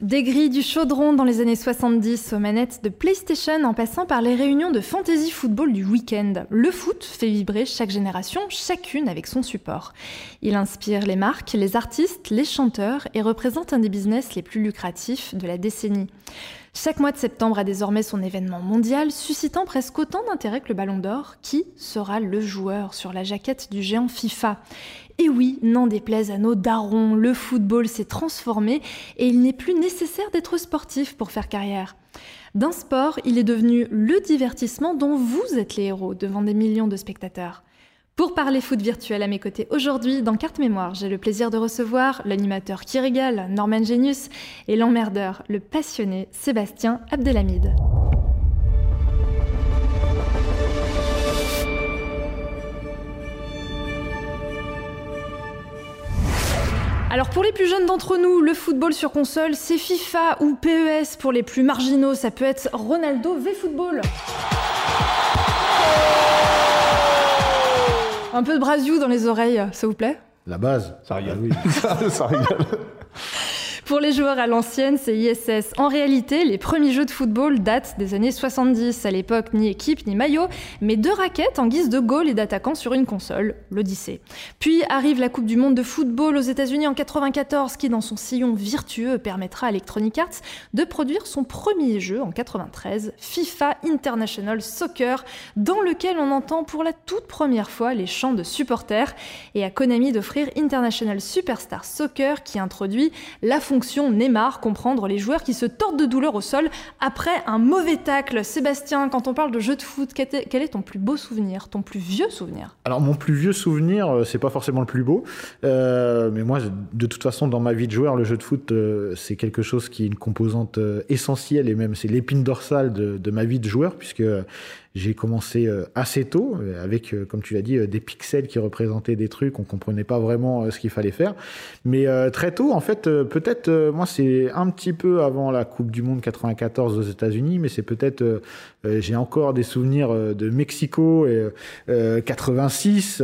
Des grilles du chaudron dans les années 70 aux manettes de PlayStation en passant par les réunions de fantasy football du week-end, le foot fait vibrer chaque génération, chacune avec son support. Il inspire les marques, les artistes, les chanteurs et représente un des business les plus lucratifs de la décennie. Chaque mois de septembre a désormais son événement mondial, suscitant presque autant d'intérêt que le Ballon d'Or. Qui sera le joueur sur la jaquette du géant FIFA? Et oui, n'en déplaise à nos darons, le football s'est transformé et il n'est plus nécessaire d'être sportif pour faire carrière. D'un sport, il est devenu le divertissement dont vous êtes les héros devant des millions de spectateurs. Pour parler foot virtuel à mes côtés aujourd'hui, dans Carte Mémoire, j'ai le plaisir de recevoir l'animateur qui régale, Norman Genius, et l'emmerdeur, le passionné Sébastien Abdelhamid. Alors pour les plus jeunes d'entre nous, le football sur console, c'est FIFA ou PES. Pour les plus marginaux, ça peut être Ronaldo V Football. Un peu de brasiou dans les oreilles, ça vous plaît La base. Ça rigole. Ah oui. ça, ça rigole. Pour les joueurs à l'ancienne, c'est ISS. En réalité, les premiers jeux de football datent des années 70. À l'époque, ni équipe ni maillot, mais deux raquettes en guise de goal et d'attaquant sur une console, l'Odyssée. Puis arrive la Coupe du Monde de football aux États-Unis en 94, qui, dans son sillon virtueux, permettra à Electronic Arts de produire son premier jeu en 93, FIFA International Soccer, dans lequel on entend pour la toute première fois les chants de supporters, et à Konami d'offrir International Superstar Soccer, qui introduit la fonction Neymar, comprendre les joueurs qui se tordent de douleur au sol après un mauvais tacle. Sébastien, quand on parle de jeu de foot, quel est ton plus beau souvenir, ton plus vieux souvenir? Alors mon plus vieux souvenir, euh, c'est pas forcément le plus beau, euh, mais moi, de toute façon, dans ma vie de joueur, le jeu de foot, euh, c'est quelque chose qui est une composante essentielle et même c'est l'épine dorsale de, de, ma vie de joueur, puisque j'ai commencé euh, assez tôt euh, avec, euh, comme tu l'as dit, des pixels qui représentaient des trucs. On comprenait pas vraiment ce qu'il fallait faire. Mais très tôt, en fait, peut-être, moi, c'est un petit peu avant la Coupe du Monde 94 aux États-Unis, mais c'est peut-être, j'ai encore des souvenirs de Mexico et 86.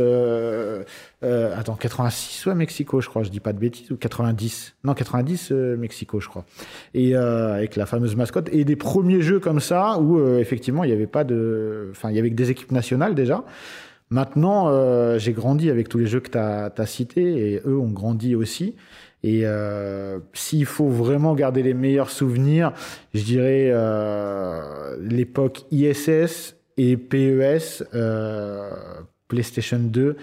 Euh, attends, 86 ouais, Mexico, je crois, je dis pas de bêtises, ou 90. Non, 90 euh, Mexico, je crois. Et euh, avec la fameuse mascotte. Et des premiers jeux comme ça, où effectivement, il n'y avait pas de. Enfin, il y avait que des équipes nationales déjà. Maintenant, j'ai grandi avec tous les jeux que tu as, cités, et eux ont grandi aussi. Et s'il faut vraiment garder les meilleurs souvenirs, je dirais l'époque ISS et PES, PlayStation 2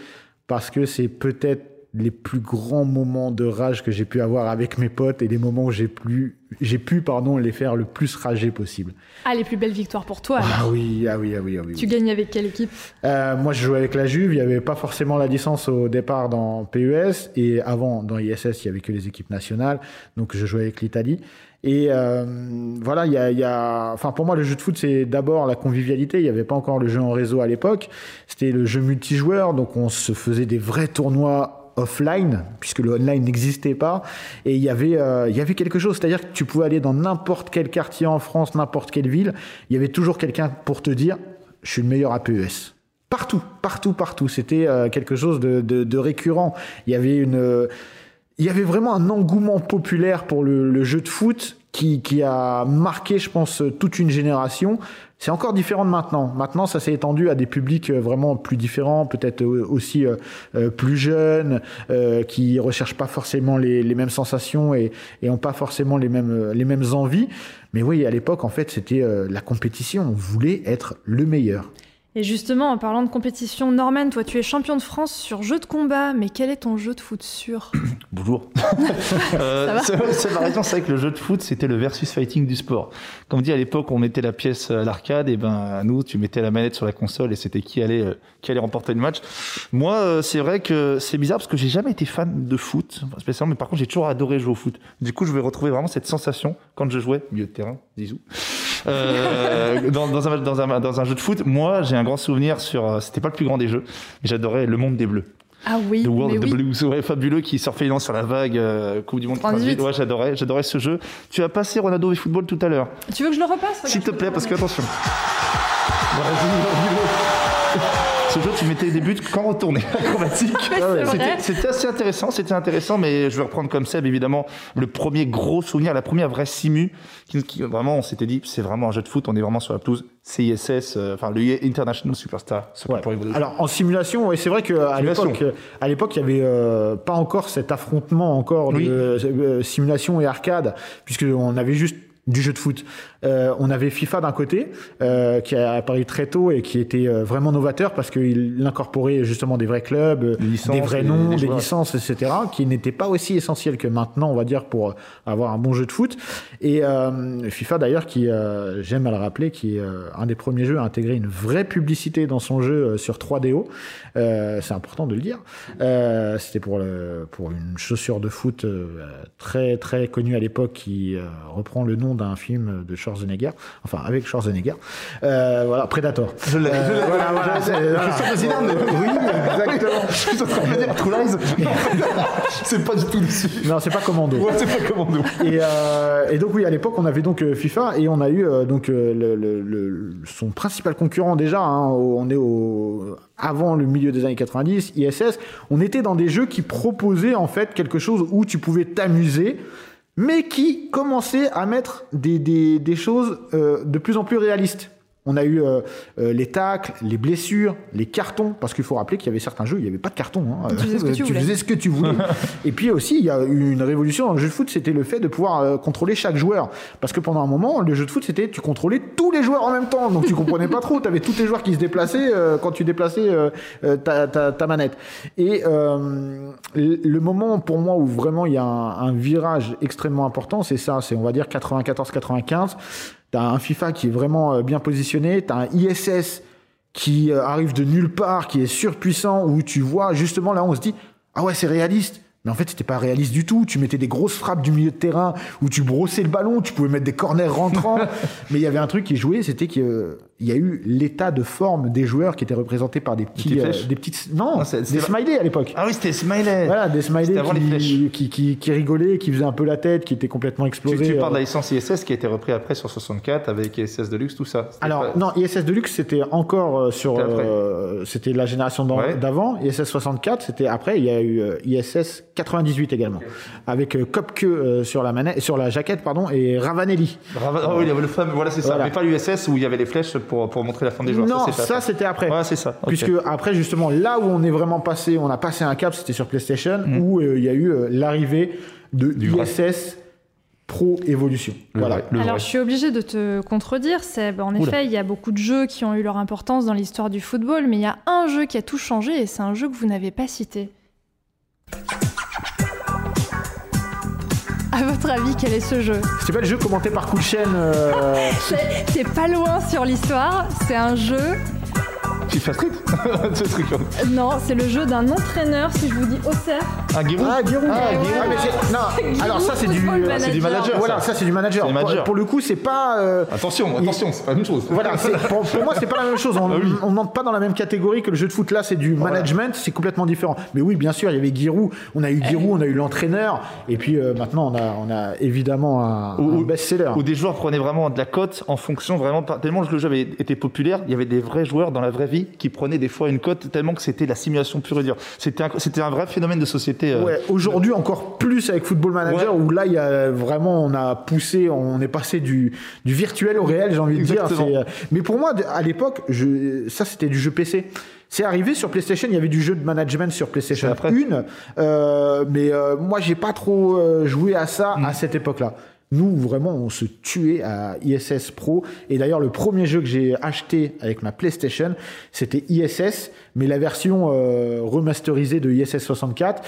parce que c'est peut-être les plus grands moments de rage que j'ai pu avoir avec mes potes et les moments où j'ai pu, j'ai pu pardon, les faire le plus rager possible. Ah, les plus belles victoires pour toi Ah oui, ah oui, ah oui. Ah oui tu gagnes avec quelle équipe? Euh, Moi, je jouais avec la Juve. Il n'y avait pas forcément la licence au départ dans PES. Et avant, dans ISS, il n'y avait que les équipes nationales. Donc, je jouais avec l'Italie. Et euh, voilà, il y a, y a, enfin pour moi le jeu de foot c'est d'abord la convivialité. Il n'y avait pas encore le jeu en réseau à l'époque. C'était le jeu multijoueur, donc on se faisait des vrais tournois offline puisque le online n'existait pas et il y avait euh, il y avait quelque chose. C'est-à-dire que tu pouvais aller dans n'importe quel quartier en France n'importe quelle ville il y avait toujours quelqu'un pour te dire je suis le meilleur à PES partout partout partout. C'était euh, quelque chose de, de, récurrent. Il y avait une il y avait vraiment un engouement populaire pour le jeu de foot qui, qui, a marqué, je pense, toute une génération. C'est encore différent de maintenant. Maintenant, ça s'est étendu à des publics euh, vraiment plus différents, peut-être euh, aussi euh, plus jeunes, qui recherchent pas forcément les, les mêmes sensations et, et ont pas forcément les mêmes, les mêmes envies. Mais oui, à l'époque, en fait, c'était la compétition. On voulait être le meilleur. Et justement, en parlant de compétition, Norman, toi, tu es champion de France sur jeu de combat, mais quel est ton jeu de foot sûr? Bonjour. euh, c'est ma réponse, c'est vrai que le jeu de foot, c'était le versus fighting du sport. Comme dit à l'époque, on mettait la pièce à l'arcade, et ben à nous, tu mettais la manette sur la console, et c'était qui allait euh, qui allait remporter le match. Moi, euh, c'est vrai que c'est bizarre parce que j'ai jamais été fan de foot, spécialement, mais par contre, j'ai toujours adoré jouer au foot. Du coup, je vais retrouver vraiment cette sensation quand je jouais milieu de terrain, disons. Euh, dans, dans, un, dans, un, dans un jeu de foot, moi, j'ai un grand souvenir sur. euh, C'était pas le plus grand des jeux, mais j'adorais Le Monde des Bleus. Ah oui, The World of the oui. Blues, ouais, fabuleux, qui surfait sur la vague euh, Coupe du Monde 98. 98. Ouais, j'adorais, j'adorais ce jeu. Tu as passé Ronaldo et football tout à l'heure. Tu veux que je le repasse? S'il te plaît, parce que attention. Ce jeu, tu mettais des buts quand acrobatique. C'était assez intéressant, c'était intéressant, mais je vais reprendre comme Seb, évidemment, le premier gros souvenir, la première vraie simu, qui, vraiment, on s'était dit, c'est vraiment un jeu de foot, on est vraiment sur la pelouse, CISS, euh, enfin, le International Superstar. Alors, en simulation, c'est vrai qu'à l'époque, à l'époque, il n'y avait euh, pas encore cet affrontement encore de euh, simulation et arcade, puisqu'on avait juste du jeu de foot. Euh, on avait FIFA d'un côté, euh, qui a apparu très tôt et qui était euh, vraiment novateur parce qu'il incorporait justement des vrais clubs, des vrais noms, des licences, etc., qui n'étaient pas aussi essentiels que maintenant, on va dire, pour avoir un bon jeu de foot. Et FIFA d'ailleurs, qui j'aime à le rappeler, qui est un des premiers jeux à intégrer une vraie publicité dans son jeu sur 3DO. C'est important de le dire. C'était pour, le, pour une chaussure de foot très très connue à l'époque qui reprend le nom d'un film de Schwarzenegger, enfin avec Schwarzenegger. Euh, voilà, Predator. Je l'ai. Euh, voilà, voilà, c'est Oui, exactement. Je suis en train de dire True Lies. c'est pas du tout dessus. Non, c'est pas Commando. Ouais, c'est pas Commando. Et, euh, et, donc oui, à l'époque, on avait donc euh, FIFA et on a eu euh, donc le, le, le, son principal concurrent déjà. Hein, on est au avant le milieu des années 90, ISS. On était dans des jeux qui proposaient en fait quelque chose où tu pouvais t'amuser mais qui commençait à mettre des, des, choses euh, de plus en plus réalistes. On a eu euh, euh, les tacles, les blessures, les cartons, parce qu'il faut rappeler qu'il y avait certains jeux, il n'y avait pas de carton. Hein. Tu, faisais ce, que tu, faisais ce que tu voulais. et puis aussi, il y a eu une révolution dans le jeu de foot, c'était le fait de pouvoir euh, contrôler chaque joueur. Parce que pendant un moment, le jeu de foot, c'était tu contrôlais tous les joueurs en même temps. Donc tu comprenais pas trop. Tu avais tous les joueurs qui se déplaçaient quand tu déplaçais ta, ta, ta, manette. Et le moment pour moi où vraiment il y a un, un virage extrêmement important, c'est ça. C'est on va dire 94-95 T'as un FIFA qui est vraiment euh, bien positionné, t'as un ISS qui euh, arrive de nulle part, qui est surpuissant, où tu vois justement là on se dit ah ouais c'est réaliste, mais en fait, c'était pas réaliste du tout. Tu mettais des grosses frappes du milieu de terrain où tu brossais le ballon, tu pouvais mettre des corners rentrants. mais il y avait un truc qui jouait, c'était qu'il y a eu l'état de forme des joueurs qui étaient représentés par des petits, euh, des petites, non, ah, des smileys à l'époque. Ah oui, c'était smiley. Voilà, des smileys qui, qui, qui, rigolaient, qui faisaient un peu la tête, qui étaient complètement explosés. Tu, tu parles de la euh. licence ISS qui a été repris après sur 64 avec ISS Deluxe, tout ça. Alors, non, ISS Deluxe, c'était encore euh, sur, c'était la génération d'avant. ISS 64, c'était après. Il y a eu ISS 98 également, avec euh, Kopke euh, sur la manette, sur la jaquette pardon, et Ravanelli. oh, il y avait le fameux, voilà c'est ça, mais pas l'USS où il y avait les flèches pour, pour montrer la fin des joueurs. Non, ça c'était après. Ouais, c'est ça. Puisque après justement là où on est vraiment passé, on a passé un cap, c'était sur PlayStation mm. où euh, il y a eu l'arrivée de l'USS Pro Evolution. Voilà. Alors je suis obligé de te contredire, Seb. En effet, il y a beaucoup de jeux qui ont eu leur importance dans l'histoire du football, mais il y a un jeu qui a tout changé et c'est un jeu que vous n'avez pas cité. À votre avis, quel est ce jeu C'est pas le jeu commenté par Cool euh... C'est pas loin sur l'histoire. C'est un jeu FIFA Street Ce truc Non, c'est le jeu d'un entraîneur, si je vous dis Auxerre. Ah, Giroud Ah, Giroud ah, ah Non, alors ça, c'est du, c'est du manager. Voilà, ça, c'est du manager. Pour, le coup, c'est pas. Euh, attention, attention, c'est pas la même chose. Voilà, pour, pour, moi, c'est pas la même chose. On ah ne monte pas dans la même catégorie que le jeu de foot. Là, c'est du management, c'est complètement différent. Mais oui, bien sûr, il y avait Giroud. On a eu Giroud, on a eu l'entraîneur. Et puis euh, maintenant, on a, on a évidemment un, un best-seller. Où des joueurs prenaient vraiment de la cote en fonction vraiment. Tellement que le jeu avait été populaire, il y avait des vrais joueurs dans la vraie vie qui prenaient des fois une cote tellement que c'était la simulation pure et dure. C'était un, c'était un vrai phénomène de société. Euh. Ouais, aujourd'hui encore plus avec Football Manager où là il y a vraiment on a poussé, on est passé du, du virtuel au réel, j'ai envie de dire. Euh, mais pour moi à l'époque, je, ça c'était du jeu PC. C'est arrivé sur PlayStation, il y avait du jeu de management sur PlayStation 1, euh, mais euh, moi j'ai pas trop joué à ça à mm. cette époque-là. Nous, vraiment, on se tuait à ISS Pro. Et d'ailleurs, le premier jeu que j'ai acheté avec ma PlayStation, c'était ISS, mais la version euh, remasterisée de ISS 64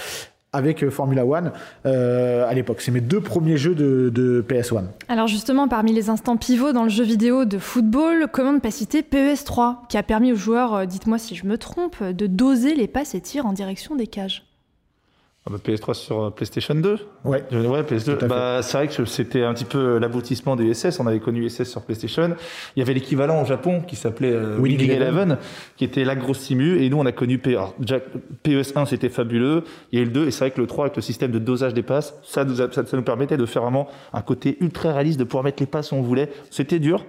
avec euh, Formula One euh, à l'époque. C'est mes deux premiers jeux de, de, PS1. Alors justement, parmi les instants pivots dans le jeu vidéo de football, comment ne pas citer PES3, qui a permis aux joueurs, dites-moi si je me trompe, de doser les passes et tirs en direction des cages? Ah bah, PS3 sur euh, PlayStation 2 Ouais. ouais PS2. Bah, c'est vrai que c'était un petit peu l'aboutissement de SS. On avait connu SS sur PlayStation. Il y avait l'équivalent au Japon qui s'appelait euh, Winning Eleven, qui était la grosse simu. Et nous, on a connu PES1, c'était fabuleux. Il y a eu le 2. Et c'est vrai que le 3, avec le système de dosage des passes, ça nous, ça, nous permettait de faire vraiment un côté ultra réaliste, de pouvoir mettre les passes où on voulait. C'était dur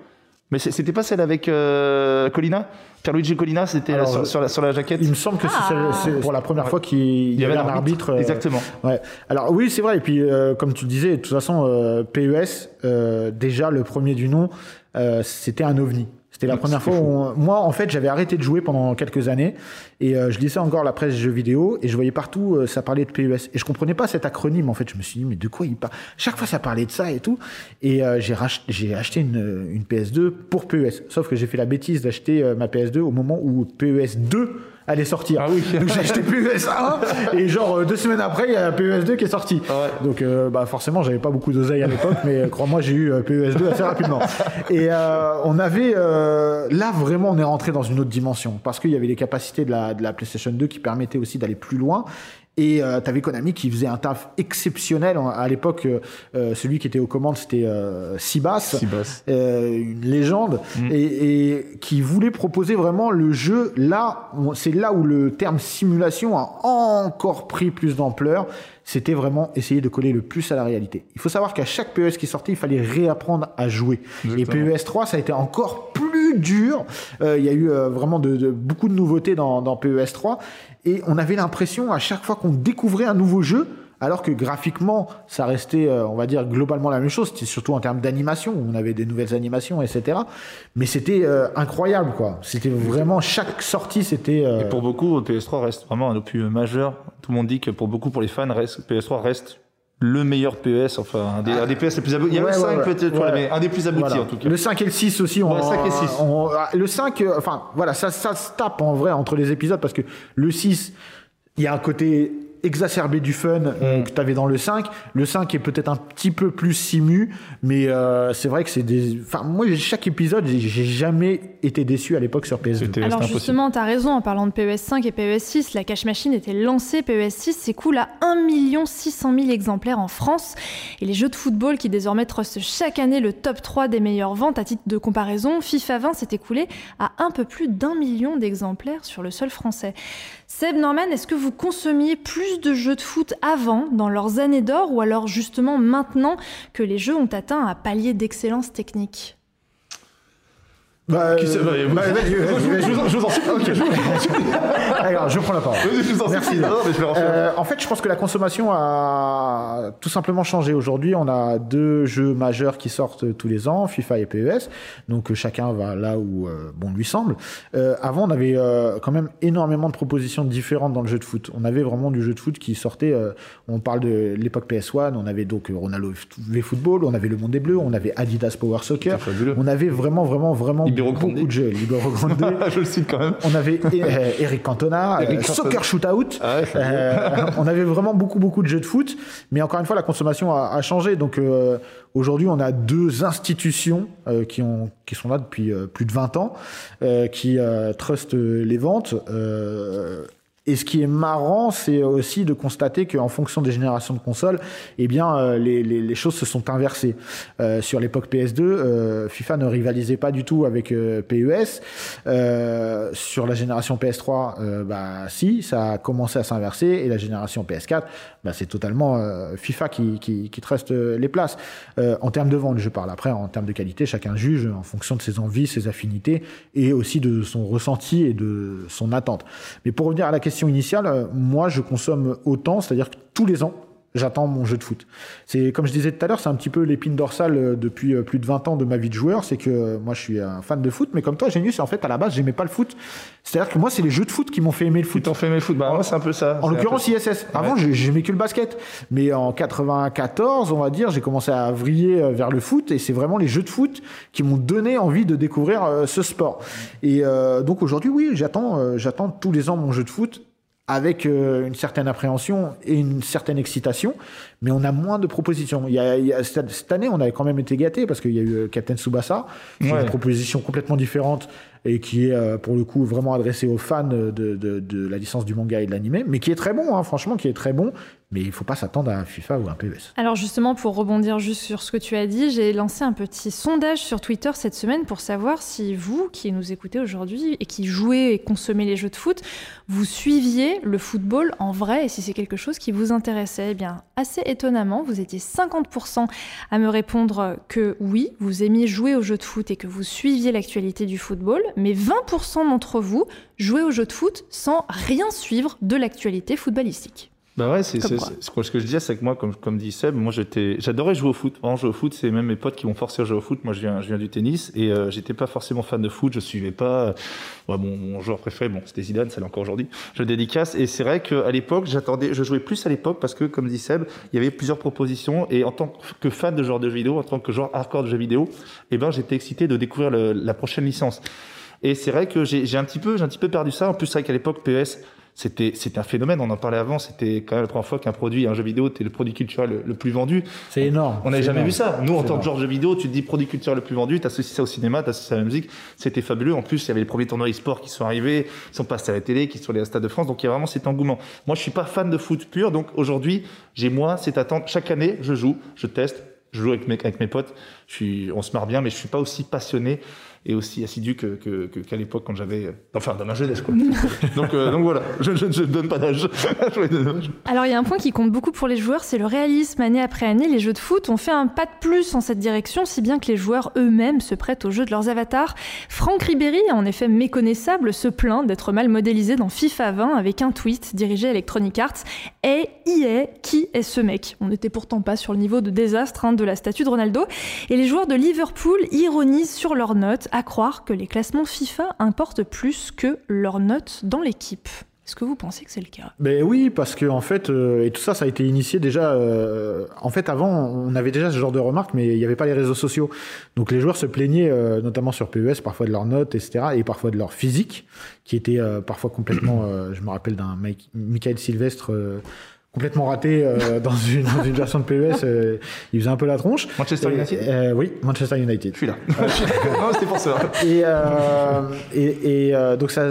Mais c'était pas celle avec euh, Colina? Pierluigi Colina, c'était sur, sur, la, sur la jaquette Il me semble que Ah. c'est pour la première fois qu'il y, avait un arbitre. euh, Exactement. Ouais. Alors oui, c'est vrai. Et puis, euh, comme tu disais, de toute façon, euh, PES, euh, déjà le premier du nom, euh, c'était un ovni. C'était la Ouais, première fois où on- moi, en fait, j'avais arrêté de jouer pendant quelques années et euh, je lisais encore la presse jeux vidéo et je voyais partout euh, ça parlait de PES et je comprenais pas cet acronyme. En fait, je me suis dit mais de quoi il parle? Chaque fois, ça parlait de ça et tout. Et euh, j'ai rach- j'ai acheté une, une PS2 pour PES. Sauf que j'ai fait la bêtise d'acheter ma PS2 au moment où PES 2 allait sortir. Ah oui. Donc j'ai acheté PES 1 et genre euh, deux semaines après, il y a PES 2 qui est sorti. Ah ouais. Donc euh, bah forcément, j'avais pas beaucoup d'oseille à l'époque, mais euh, crois-moi, j'ai eu PES 2 assez rapidement. Et euh, on avait euh, là vraiment, on est rentré dans une autre dimension parce qu'il y avait les capacités de la, de la PlayStation 2 qui permettaient aussi d'aller plus loin. Et euh, t'avais Konami qui faisait un taf exceptionnel. À l'époque, euh, euh, celui qui était aux commandes, c'était euh, Sibas, Sibas. euh, une légende, Mm. et, et qui voulait proposer vraiment le jeu. Là, c'est là où le terme simulation a encore pris plus d'ampleur. C'était vraiment essayer de coller le plus à la réalité. Il faut savoir qu'à chaque PES qui sortait, il fallait réapprendre à jouer. Exactement. Et PES 3, ça a été encore plus dur. Euh, il y a eu euh, vraiment de, de- beaucoup de nouveautés dans, dans PES 3. Et on avait l'impression, à chaque fois qu'on découvrait un nouveau jeu, alors que graphiquement, ça restait, euh, on va dire, globalement la même chose. C'était surtout en termes d'animation. On avait des nouvelles animations, etc. Mais c'était euh, incroyable, quoi. C'était vraiment, chaque sortie, c'était... euh, Et pour beaucoup, PS3 reste vraiment un opus majeur. Tout le monde dit que pour beaucoup, pour les fans, reste, PS3 reste le meilleur PES, enfin un des, un des PS les plus aboutis. Il y a Ouais, le ouais, 5 ouais. peut-être, Ouais. mais un des plus aboutis Voilà. en tout cas. Le 5 et le 6 aussi. On, Ouais, 5 et 6. on- le 5, euh, enfin, voilà, ça, ça se tape en vrai entre les épisodes parce que le 6, il y a un côté exacerbé du fun Mm. que tu avais dans le 5. Le 5 est peut-être un petit peu plus simu, mais euh, c'est vrai que c'est des. Enfin, moi, chaque épisode, j'ai jamais été déçu à l'époque sur PS2. C'était Alors justement, tu as raison, en parlant de PES 5 et PES 6, la cache machine était lancée, PES 6 s'écoule à 1 600 000 exemplaires en France, et les jeux de football qui désormais trustent chaque année le top 3 des meilleures ventes, à titre de comparaison, FIFA 20 s'est écoulé à un peu plus d'un million d'exemplaires sur le sol français. Seb Norman, est-ce que vous consommiez plus de jeux de foot avant, dans leurs années d'or, ou alors justement maintenant que les jeux ont atteint un palier d'excellence technique? Bah, Qui c'est- bah, vous- bah, vas-y, vas-y, vas-y. Je vous en- je vous en supplie. je vous en supplie. Alors, je prends la parole. Je vous en Merci. supplie. Non, mais je vais en faire. Euh, en fait, je pense que la consommation a tout simplement changé. Aujourd'hui, on a deux jeux majeurs qui sortent tous les ans, FIFA et PES. Donc, euh, chacun va là où euh, bon lui semble. Euh, avant, on avait euh, quand même énormément de propositions différentes dans le jeu de foot. On avait vraiment du jeu de foot qui sortait. euh, on parle de l'époque PS1. On avait donc euh, Ronaldo V Football. On avait Le Monde des Bleus. On avait Adidas Power Soccer. Fabuleux. On avait vraiment, vraiment, vraiment Libero Grande. beaucoup de jeux. Libero Grande. je le cite quand même. On avait euh, Eric Cantona, Eric euh, Cantona. Soccer Shootout. Ah ouais, Euh, on avait vraiment beaucoup beaucoup de jeux de foot, mais encore une fois la consommation a, a changé. Donc aujourd'hui on a deux institutions qui ont qui sont là depuis plus de 20 ans, qui trustent les ventes. Et ce qui est marrant, c'est aussi de constater qu'en fonction des générations de consoles, eh bien, euh, les, choses se sont inversées. Euh, sur l'époque PS2, euh, FIFA ne rivalisait pas du tout avec euh, PES. Sur la génération PS3, euh, bah si, ça a commencé à s'inverser. Et la génération PS4, bah, c'est totalement FIFA qui, qui, qui les places. En termes de vente, je parle. Après, en termes de qualité, chacun juge en fonction de ses envies, ses affinités et aussi de son ressenti et de son attente. Mais pour revenir à la question initiale, euh, moi, je consomme autant, c'est-à-dire que tous les ans, j'attends mon jeu de foot. C'est comme je disais tout à l'heure, c'est un petit peu l'épine dorsale euh, depuis euh, plus de 20 ans de ma vie de joueur, c'est que moi je suis un fan de foot, mais comme toi Genius, en fait à la base j'aimais pas le foot. C'est-à-dire que moi c'est les jeux de foot qui m'ont fait aimer le foot. t'en fais mes foot. Bah, moi, c'est un peu ça. En l'occurrence peu- ISS. Avant j'ai- j'aimais que le basket, mais en 94, on va dire, j'ai commencé à vriller vers le foot et c'est vraiment les jeux de foot qui m'ont donné envie de découvrir ce sport. Et euh, donc aujourd'hui oui, j'attends j'attends tous les ans mon jeu de foot avec euh, une certaine appréhension et une certaine excitation, mais on a moins de propositions. Il y a, il y a- cette, année, on avait quand même été gâtés parce qu'il y a eu euh, Captain Tsubasa, qui est Ouais. une proposition complètement différente et qui est pour le coup vraiment adressé aux fans de, de, de la licence du manga et de l'animé, mais qui est très bon, hein, franchement, qui est très bon mais il ne faut pas s'attendre à un FIFA ou un PES. Alors justement, pour rebondir juste sur ce que tu as dit, j'ai lancé un petit sondage sur Twitter cette semaine pour savoir si vous, qui nous écoutez aujourd'hui et qui jouez et consommez les jeux de foot, vous suiviez le football en vrai et si c'est quelque chose qui vous intéressait. Eh bien, assez étonnamment, vous étiez 50% à me répondre que oui, vous aimiez jouer aux jeux de foot et que vous suiviez l'actualité du football, mais 20% d'entre vous jouaient aux jeux de foot sans rien suivre de l'actualité footballistique. Bah ouais, c'est ce que je disais, c'est que moi, comme, comme dit Seb, moi j'étais, j'adorais jouer au foot. Vraiment jouer au foot, c'est même mes potes qui m'ont forcé à jouer au foot. Moi, je viens, je viens du tennis et euh, j'étais pas forcément fan de foot. Je suivais pas. Ouais, mon, mon, joueur préféré, bon, c'était Zidane, ça l'est encore aujourd'hui. Je dédicace et c'est vrai qu'à l'époque, j'attendais, je jouais plus à l'époque parce que, comme dit Seb, il y avait plusieurs propositions et en tant que fan de genre de jeux vidéo, en tant que joueur hardcore de jeux vidéo, eh ben, j'étais excité de découvrir le, la prochaine licence. Et c'est vrai que j'ai un petit peu, j'ai un petit peu perdu ça. En plus, c'est vrai qu'à l'époque, PS, c'était c'était un phénomène. On en parlait avant. C'était quand même la première fois qu'un produit, un jeu vidéo, était le produit culturel le, plus vendu. C'est énorme. On n'avait jamais vu ça. Nous, en tant que genre de jeu vidéo, tu te dis produit culturel le plus vendu, t'associes ça au cinéma, t'associes ça à la musique. C'était fabuleux. En plus, il y avait les premiers tournois e-sport qui sont arrivés, qui sont passés à la télé, qui sont allés à Stade de France. Donc il y a vraiment cet engouement. Moi, je suis pas fan de foot pur. Donc aujourd'hui, j'ai moi cette attente. Chaque année, je joue, je teste, je joue avec mes, avec mes potes. Je suis, on se marre bien, mais je suis pas aussi passionné et aussi assidu que, qu'à l'époque quand j'avais. Enfin, dans ma jeunesse, quoi. donc, euh, donc voilà, je ne donne pas d'âge. Alors, il y a un point qui compte beaucoup pour les joueurs, c'est le réalisme. Année après année, les jeux de foot ont fait un pas de plus en cette direction, si bien que les joueurs eux-mêmes se prêtent au jeu de leurs avatars. Franck Ribéry, en effet méconnaissable, se plaint d'être mal modélisé dans FIFA 20 avec un tweet dirigé à Electronic Arts. Et EA, qui est ce mec? On n'était pourtant pas sur le niveau de désastre hein, de la statue de Ronaldo. Et les joueurs de Liverpool ironisent sur leurs notes à croire que les classements FIFA importent plus que leurs notes dans l'équipe. Est-ce que vous pensez que c'est le cas? Ben oui, parce que en fait, euh, et tout ça, ça a été initié déjà. Euh, en fait, avant, on avait déjà ce genre de remarques, mais il n'y avait pas les réseaux sociaux. Donc les joueurs se plaignaient, euh, notamment sur PES, parfois de leurs notes, etc., et parfois de leur physique, qui était parfois complètement. je me rappelle d'un Michael Sylvestre complètement raté euh, dans, une, dans, une, version de PES. Euh, il faisait un peu la tronche. Manchester United euh, Oui, Manchester United. Je suis là. non, c'était pour ça. Et, et, et donc ça,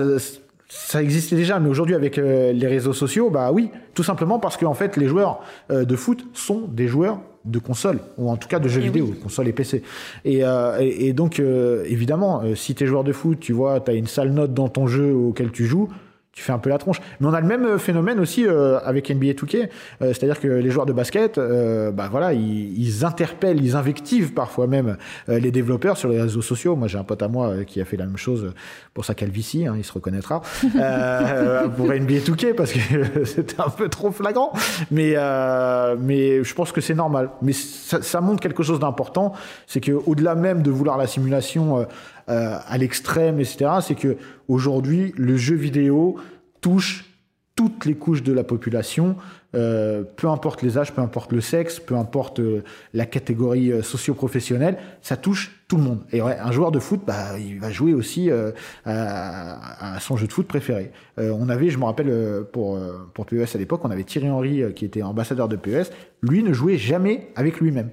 ça existait déjà, mais aujourd'hui avec les réseaux sociaux, bah oui, tout simplement parce qu'en fait les joueurs de foot sont des joueurs de console ou en tout cas de jeux vidéo, console et PC. Et, et, et donc évidemment, si tu es joueur de foot, tu vois, tu as une sale note dans ton jeu auquel tu joues, tu fais un peu la tronche. Mais on a le même euh, phénomène aussi euh, avec NBA 2K, euh, c'est-à-dire que les joueurs de basket, bah voilà, ils, interpellent, ils invectivent parfois même les développeurs sur les réseaux sociaux. Moi, j'ai un pote à moi qui a fait la même chose pour sa calvitie, hein, il se reconnaîtra, pour NBA 2K parce que c'était un peu trop flagrant. Mais mais je pense que c'est normal. Mais ça, ça montre quelque chose d'important, c'est que au-delà même de vouloir la simulation euh, à l'extrême, etc. C'est que aujourd'hui, le jeu vidéo touche toutes les couches de la population, euh, peu importe les âges, peu importe le sexe, peu importe euh, la catégorie socio-professionnelle, ça touche tout le monde. Et ouais, un joueur de foot, bah, il va jouer aussi à, à, son jeu de foot préféré. on avait, je me rappelle, pour, pour PES à l'époque, on avait Thierry Henry qui était ambassadeur de PES. Lui ne jouait jamais avec lui-même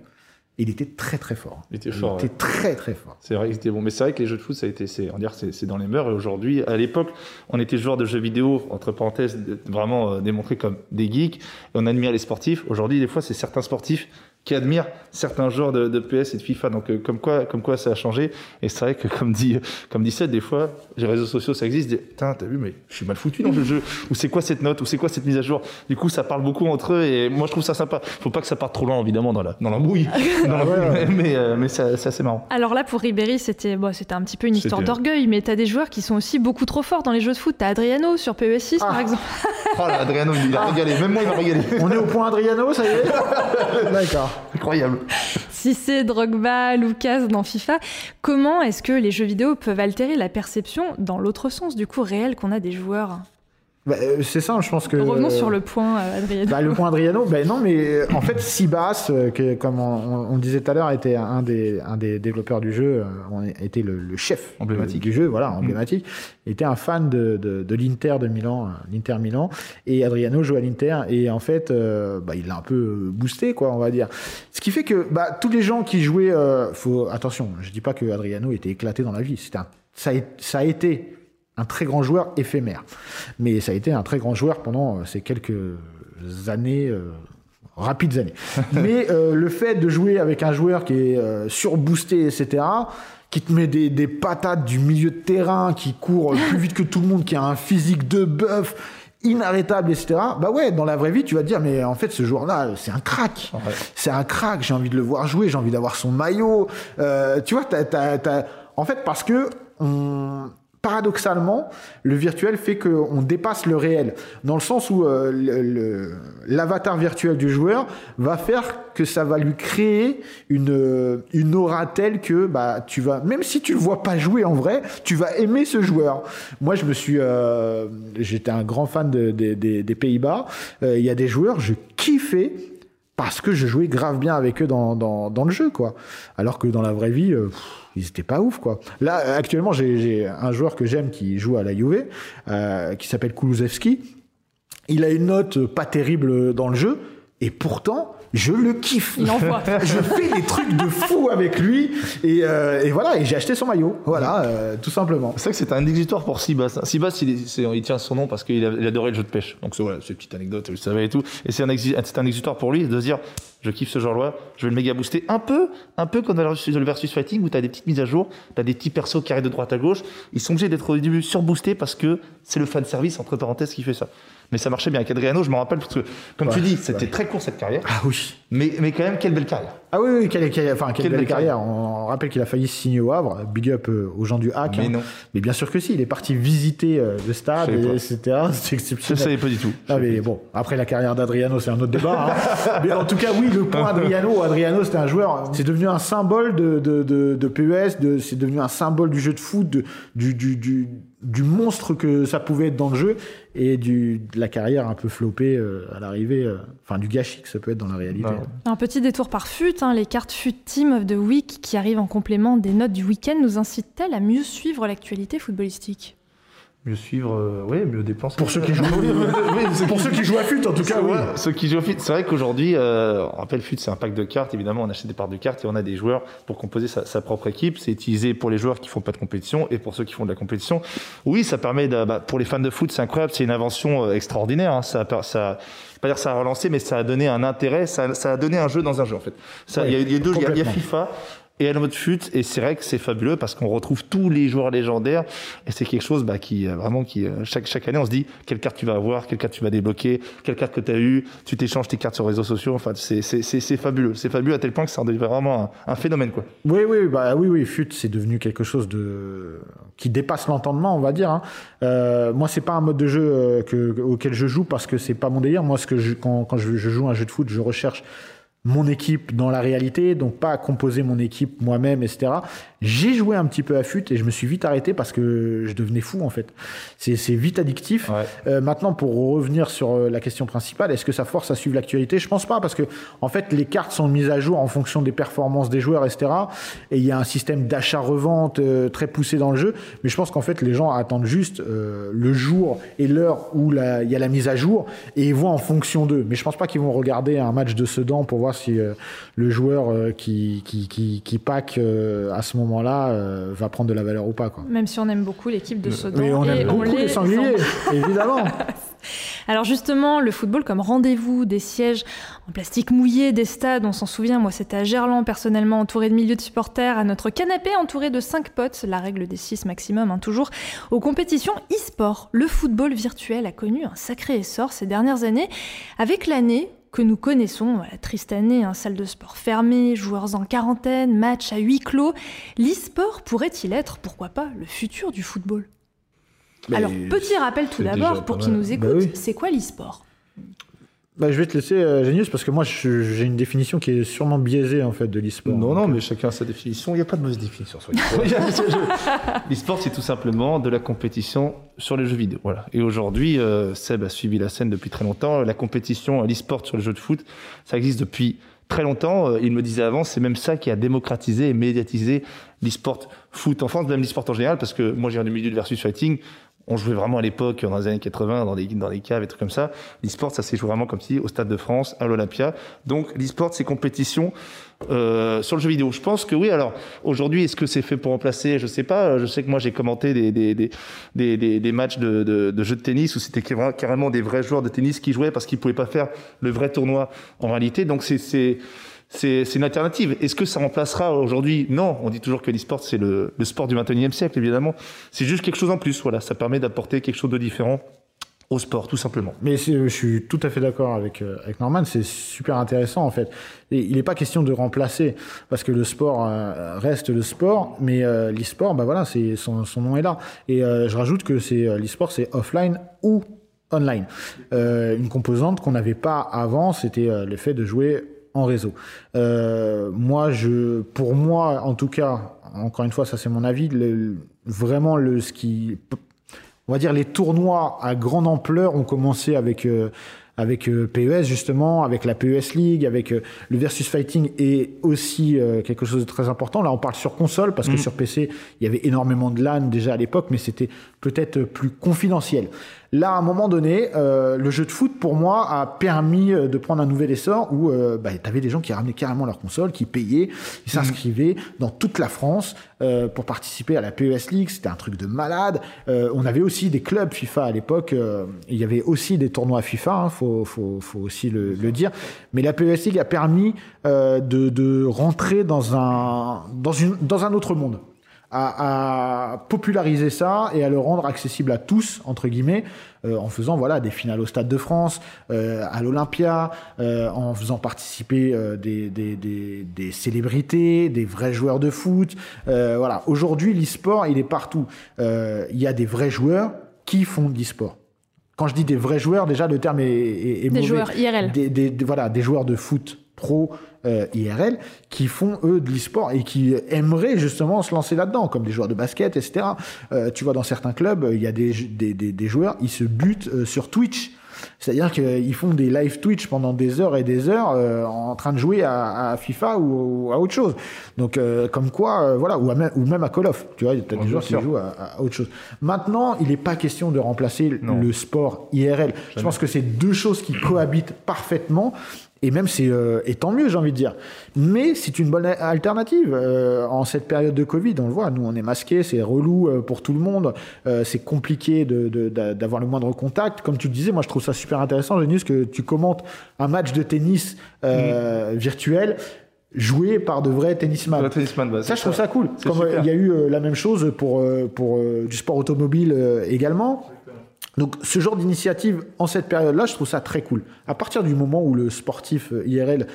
il était très très fort. Il était fort. Il était très très fort. C'est vrai qu'il était bon, mais c'est vrai que les jeux de foot, ça a été, c'est, on dire, c'est, dans les mœurs. Et aujourd'hui, à l'époque, on était joueurs de jeux vidéo, entre parenthèses, vraiment euh, démontrés comme des geeks, et on admirait les sportifs. Aujourd'hui, des fois, c'est certains sportifs qui admire certains joueurs de, de, PS et de FIFA. Donc, euh, comme quoi, comme quoi ça a changé. Et c'est vrai que, comme dit, comme dit Seth, des fois, les réseaux sociaux, ça existe. Putain, t'as vu, mais je suis mal foutu dans le jeu. Ou c'est quoi cette note? Ou c'est quoi cette mise à jour? Du coup, ça parle beaucoup entre eux. Et moi, je trouve ça sympa. Faut pas que ça parte trop loin, évidemment, dans la, dans l'embrouille. mais, euh, mais c'est assez marrant. Alors là, pour Ribéry, c'était, bon, c'était un petit peu une histoire d'orgueil. Mais t'as des joueurs qui sont aussi beaucoup trop forts dans les jeux de foot. T'as Adriano sur PES6, par ah. exemple. oh là, Adriano, il a régalé. Même moi, il m'a régalé. On est au point Adriano, ça y est? D'accord. Incroyable. Si c'est Drogba, Lucas dans FIFA, comment est-ce que les jeux vidéo peuvent altérer la perception, dans l'autre sens, du coup, réel qu'on a des joueurs? Bah, euh, c'est ça, je pense que. Revenons sur le point euh, Adriano. Bah, le point Adriano, bah, non, mais euh, en fait, Sibas, que, comme on, on, disait tout à l'heure, était un des, un des développeurs du jeu, était le, le chef emblématique du jeu, voilà, mm. emblématique, était un fan de, de, de l'Inter de Milan, l'Inter Milan, et Adriano joue à l'Inter, et en fait, bah, il l'a un peu boosté, quoi, on va dire. Ce qui fait que bah, tous les gens qui jouaient, faut, attention, je dis pas que Adriano était éclaté dans la vie, c'était ça, ça a été un très grand joueur éphémère. Mais ça a été un très grand joueur pendant euh, ces quelques années, euh, rapides années. Mais euh, le fait de jouer avec un joueur qui est surboosté, etc., qui te met des, des, patates du milieu de terrain, qui court plus vite que tout le monde, qui a un physique de bœuf inarrêtable, etc. Bah ouais, dans la vraie vie, tu vas te dire, mais en fait, ce joueur-là, c'est un crack. C'est un crack, j'ai envie de le voir jouer, j'ai envie d'avoir son maillot. tu vois, en fait, parce que on paradoxalement, le virtuel fait qu'on dépasse le réel, dans le sens où euh, l'avatar virtuel du joueur va faire que ça va lui créer une, une aura telle que bah, tu vas, même si tu le vois pas jouer en vrai, tu vas aimer ce joueur. Moi, je me suis, euh, j'étais un grand fan des Pays-Bas. Euh, il y a des joueurs, je kiffais parce que je jouais grave bien avec eux dans, dans, le jeu, quoi. Alors que dans la vraie vie, euh, ils étaient pas ouf, quoi. Là, actuellement, j'ai un joueur que j'aime qui joue à la Juve, euh, qui s'appelle Kulusevski. Il a une note pas terrible dans le jeu, et pourtant, je le kiffe. Il envoie. je fais des trucs de fou avec lui. Et, euh, et voilà, et j'ai acheté son maillot. Voilà, euh, tout simplement. C'est vrai que c'était un exitoire pour Sibas. Sibas, il, il, tient son nom parce qu'il adorait le jeu de pêche. Donc voilà, c'est une petite anecdote, vous savez et tout. Et c'est un, un exitoire pour lui de se dire je kiffe ce genre-là, je vais le méga booster. Un peu, un peu comme dans le versus fighting où tu as des petites mises à jour, tu as des petits persos qui arrivent de droite à gauche. Ils sont obligés d'être au début surboostés parce que c'est le fan service, entre parenthèses, qui fait ça mais ça marchait bien. Avec Adriano, je me rappelle, parce que, comme tu dis, c'était très court cette carrière. Ah oui. Mais, mais quand même, quelle belle carrière. Ah oui, oui quelle, quelle, enfin, quelle, belle, carrière. On, rappelle qu'il a failli signer au Havre. Big up euh, aux gens du hack. Mais hein. non. Mais bien sûr que si. Il est parti visiter euh, le stade, etc. C'est exceptionnel. Je savais pas du tout. Ah, mais bon, après la carrière d'Adriano, c'est un autre débat. Hein. mais en tout cas, oui, le point Adriano. Adriano, c'était un joueur. C'est devenu un symbole de, de, de, de PES. De, c'est devenu un symbole du jeu de foot, de, du, du, du du monstre que ça pouvait être dans le jeu et du, de la carrière un peu flopée euh, à l'arrivée, euh, enfin du gâchis que ça peut être dans la réalité. Un petit détour par FUT, les cartes FUT Team of the Week qui arrivent en complément des notes du week-end nous incitent-elles à mieux suivre l'actualité footballistique? Mieux suivre, euh, oui, mieux dépenser. Pour ceux qui jouent, oui, pour ceux qui jouent à FUT, en tout cas, oui. Ceux qui jouent à FUT, c'est vrai qu'aujourd'hui, euh, on rappelle FUT, c'est un pack de cartes. Évidemment, on achète des parts de cartes et on a des joueurs pour composer sa, propre équipe. C'est utilisé pour les joueurs qui font pas de compétition et pour ceux qui font de la compétition. Oui, ça permet, de, bah, pour les fans de foot, c'est incroyable, c'est une invention euh, extraordinaire. Hein. Ça, ça, pas dire ça a relancé, mais ça a donné un intérêt, ça, ça a donné un jeu dans un jeu en fait. Il y, a, y, a deux, il y a FIFA et mode fut et c'est vrai que c'est fabuleux parce qu'on retrouve tous les joueurs légendaires. Et c'est quelque chose bah, qui euh, vraiment qui euh, chaque chaque année on se dit quelle carte tu vas avoir quelle carte tu vas débloquer quelle carte que tu as eu tu t'échanges tes cartes sur les réseaux sociaux. Enfin c'est fabuleux. C'est fabuleux à tel point que ça en devient vraiment un, phénomène quoi. Oui oui bah oui oui fut c'est devenu quelque chose de qui dépasse l'entendement on va dire hein. euh, moi c'est pas un mode de jeu euh, que, auquel je joue parce que c'est pas mon délire. Moi ce que je, quand, quand je joue un jeu de foot je recherche mon équipe dans la réalité, donc pas à composer mon équipe moi-même, etc. J'ai joué un petit peu à FUT et je me suis vite arrêté parce que je devenais fou en fait. C'est vite addictif. Euh, maintenant, pour revenir sur euh, la question principale, est-ce que ça force à suivre l'actualité? Je pense pas parce que en fait, les cartes sont mises à jour en fonction des performances des joueurs, etc. Et il y a un système d'achat-revente euh, très poussé dans le jeu. Mais je pense qu'en fait, les gens attendent juste le jour et l'heure où il y a la mise à jour et ils voient en fonction d'eux. Mais je pense pas qu'ils vont regarder un match de Sedan pour voir si le joueur qui, qui, qui, qui pack à ce moment là euh, va prendre de la valeur ou pas. Quoi. Même si on aime beaucoup l'équipe de Sedan. Mais on aime beaucoup les sangliers, évidemment. Alors justement, le football comme rendez-vous, des sièges en plastique mouillé, des stades, on s'en souvient, moi c'était à Gerland personnellement, entouré de milliers de supporters, à notre canapé entouré de 5 potes, la règle des 6 maximum, hein, toujours, aux compétitions e-sport. Le football virtuel a connu un sacré essor ces dernières années, avec l'année que nous connaissons, la triste année, un salle de sport fermée, joueurs en quarantaine, matchs à huis clos, l'e-sport pourrait-il être, pourquoi pas, le futur du football? Alors, petit rappel tout d'abord pour qui nous bah écoute, c'est quoi l'e-sport? Bah, je vais te laisser, euh, Génius, parce que moi, j'ai une définition qui est sûrement biaisée, en fait, de l'e-sport. Non, non, mais chacun a sa définition. Il n'y a pas de mauvaise définition sur l'e-sport. c'est tout simplement de la compétition sur les jeux vidéo. Voilà. Et aujourd'hui, euh, Seb a suivi la scène depuis très longtemps. La compétition, l'e-sport sur les jeux de foot, ça existe depuis très longtemps. Euh, il me disait avant, c'est même ça qui a démocratisé et médiatisé l'e-sport foot en France, même l'e-sport en général, parce que moi, j'ai un du milieu de versus fighting on jouait vraiment à l'époque, dans les années 80, dans des, dans caves et trucs comme ça. L'e-sport, ça s'est joué vraiment comme si au Stade de France, à l'Olympia. Donc, l'e-sport, c'est compétition euh, sur le jeu vidéo. Je pense que oui. Alors, aujourd'hui, est-ce que c'est fait pour remplacer? Je sais pas. Je sais que moi, j'ai commenté des, des, des, des, des matchs de, de, de, jeux de tennis où c'était carrément des vrais joueurs de tennis qui jouaient parce qu'ils pouvaient pas faire le vrai tournoi en réalité. Donc, c'est c'est une alternative. Est-ce que ça remplacera aujourd'hui? Non, on dit toujours que l'e-sport, c'est le, sport du 21e siècle, évidemment. C'est juste quelque chose en plus. Voilà, ça permet d'apporter quelque chose de différent au sport, tout simplement. Mais je suis tout à fait d'accord avec, euh, avec Norman, c'est super intéressant en fait. Il n'est pas question de remplacer, parce que le sport euh, reste le sport, mais euh, l'e-sport, bah voilà, son, son nom est là. Et je rajoute que c'est l'e-sport, c'est offline ou online. une composante qu'on n'avait pas avant, c'était le fait de jouer en réseau. Euh, moi, je, pour moi, en tout cas, encore une fois, ça c'est mon avis, vraiment le, ce qui, on va dire les tournois à grande ampleur ont commencé avec euh, avec euh, PES justement, avec la PES League, avec euh, le versus fighting et aussi quelque chose de très important. Là, on parle sur console parce que mmh. sur PC, il y avait énormément de LAN déjà à l'époque, mais c'était peut-être plus confidentiel. Là, à un moment donné, euh, le jeu de foot, pour moi, a permis euh, de prendre un nouvel essor où euh, bah, tu avais des gens qui ramenaient carrément leur console, qui payaient, ils s'inscrivaient dans toute la France euh, pour participer à la PES League. C'était un truc de malade. Euh, on avait aussi des clubs FIFA à l'époque. il y avait aussi des tournois FIFA, il hein, faut, faut, faut, aussi le, le, dire. Mais la PES League a permis de, de rentrer dans un, dans, une, dans un autre monde à, populariser ça et à le rendre accessible à tous entre guillemets euh, en faisant voilà des finales au Stade de France, euh, à l'Olympia, euh, en faisant participer des, des, des, des, célébrités, des vrais joueurs de foot. voilà, aujourd'hui l'e-sport il est partout. Il y a des vrais joueurs qui font de l'e-sport. Quand je dis des vrais joueurs, déjà le terme est, est, des joueurs IRL. Des, voilà, des joueurs de foot pro euh, IRL qui font eux de l'e-sport et qui aimeraient justement se lancer là-dedans, comme des joueurs de basket, etc. Euh, tu vois, dans certains clubs, il y a des, des, des, des joueurs, ils se butent euh, sur Twitch. C'est-à-dire qu'ils font des live Twitch pendant des heures et des heures euh, en train de jouer à, à FIFA ou, à autre chose. Donc, euh, comme quoi, euh, voilà, ou, même, ou même à Call of. Tu vois, il y a des joueurs qui jouent à, à, autre chose. Maintenant, il n'est pas question de remplacer le sport IRL. Je pense que c'est deux choses qui cohabitent parfaitement et même c'est euh, et tant mieux j'ai envie de dire mais c'est une bonne alternative euh, en cette période de Covid on le voit nous on est masqué c'est relou euh, pour tout le monde c'est compliqué d'avoir de, le moindre contact comme tu le disais moi je trouve ça super intéressant Genius que tu commentes un match de tennis mm. virtuel joué par de vrais tennisman. Bah, ça, je trouve ça cool. Comme il y a eu la même chose pour, pour du sport automobile également. Donc ce genre d'initiative en cette période-là, je trouve ça très cool. À partir du moment où le sportif euh, IRL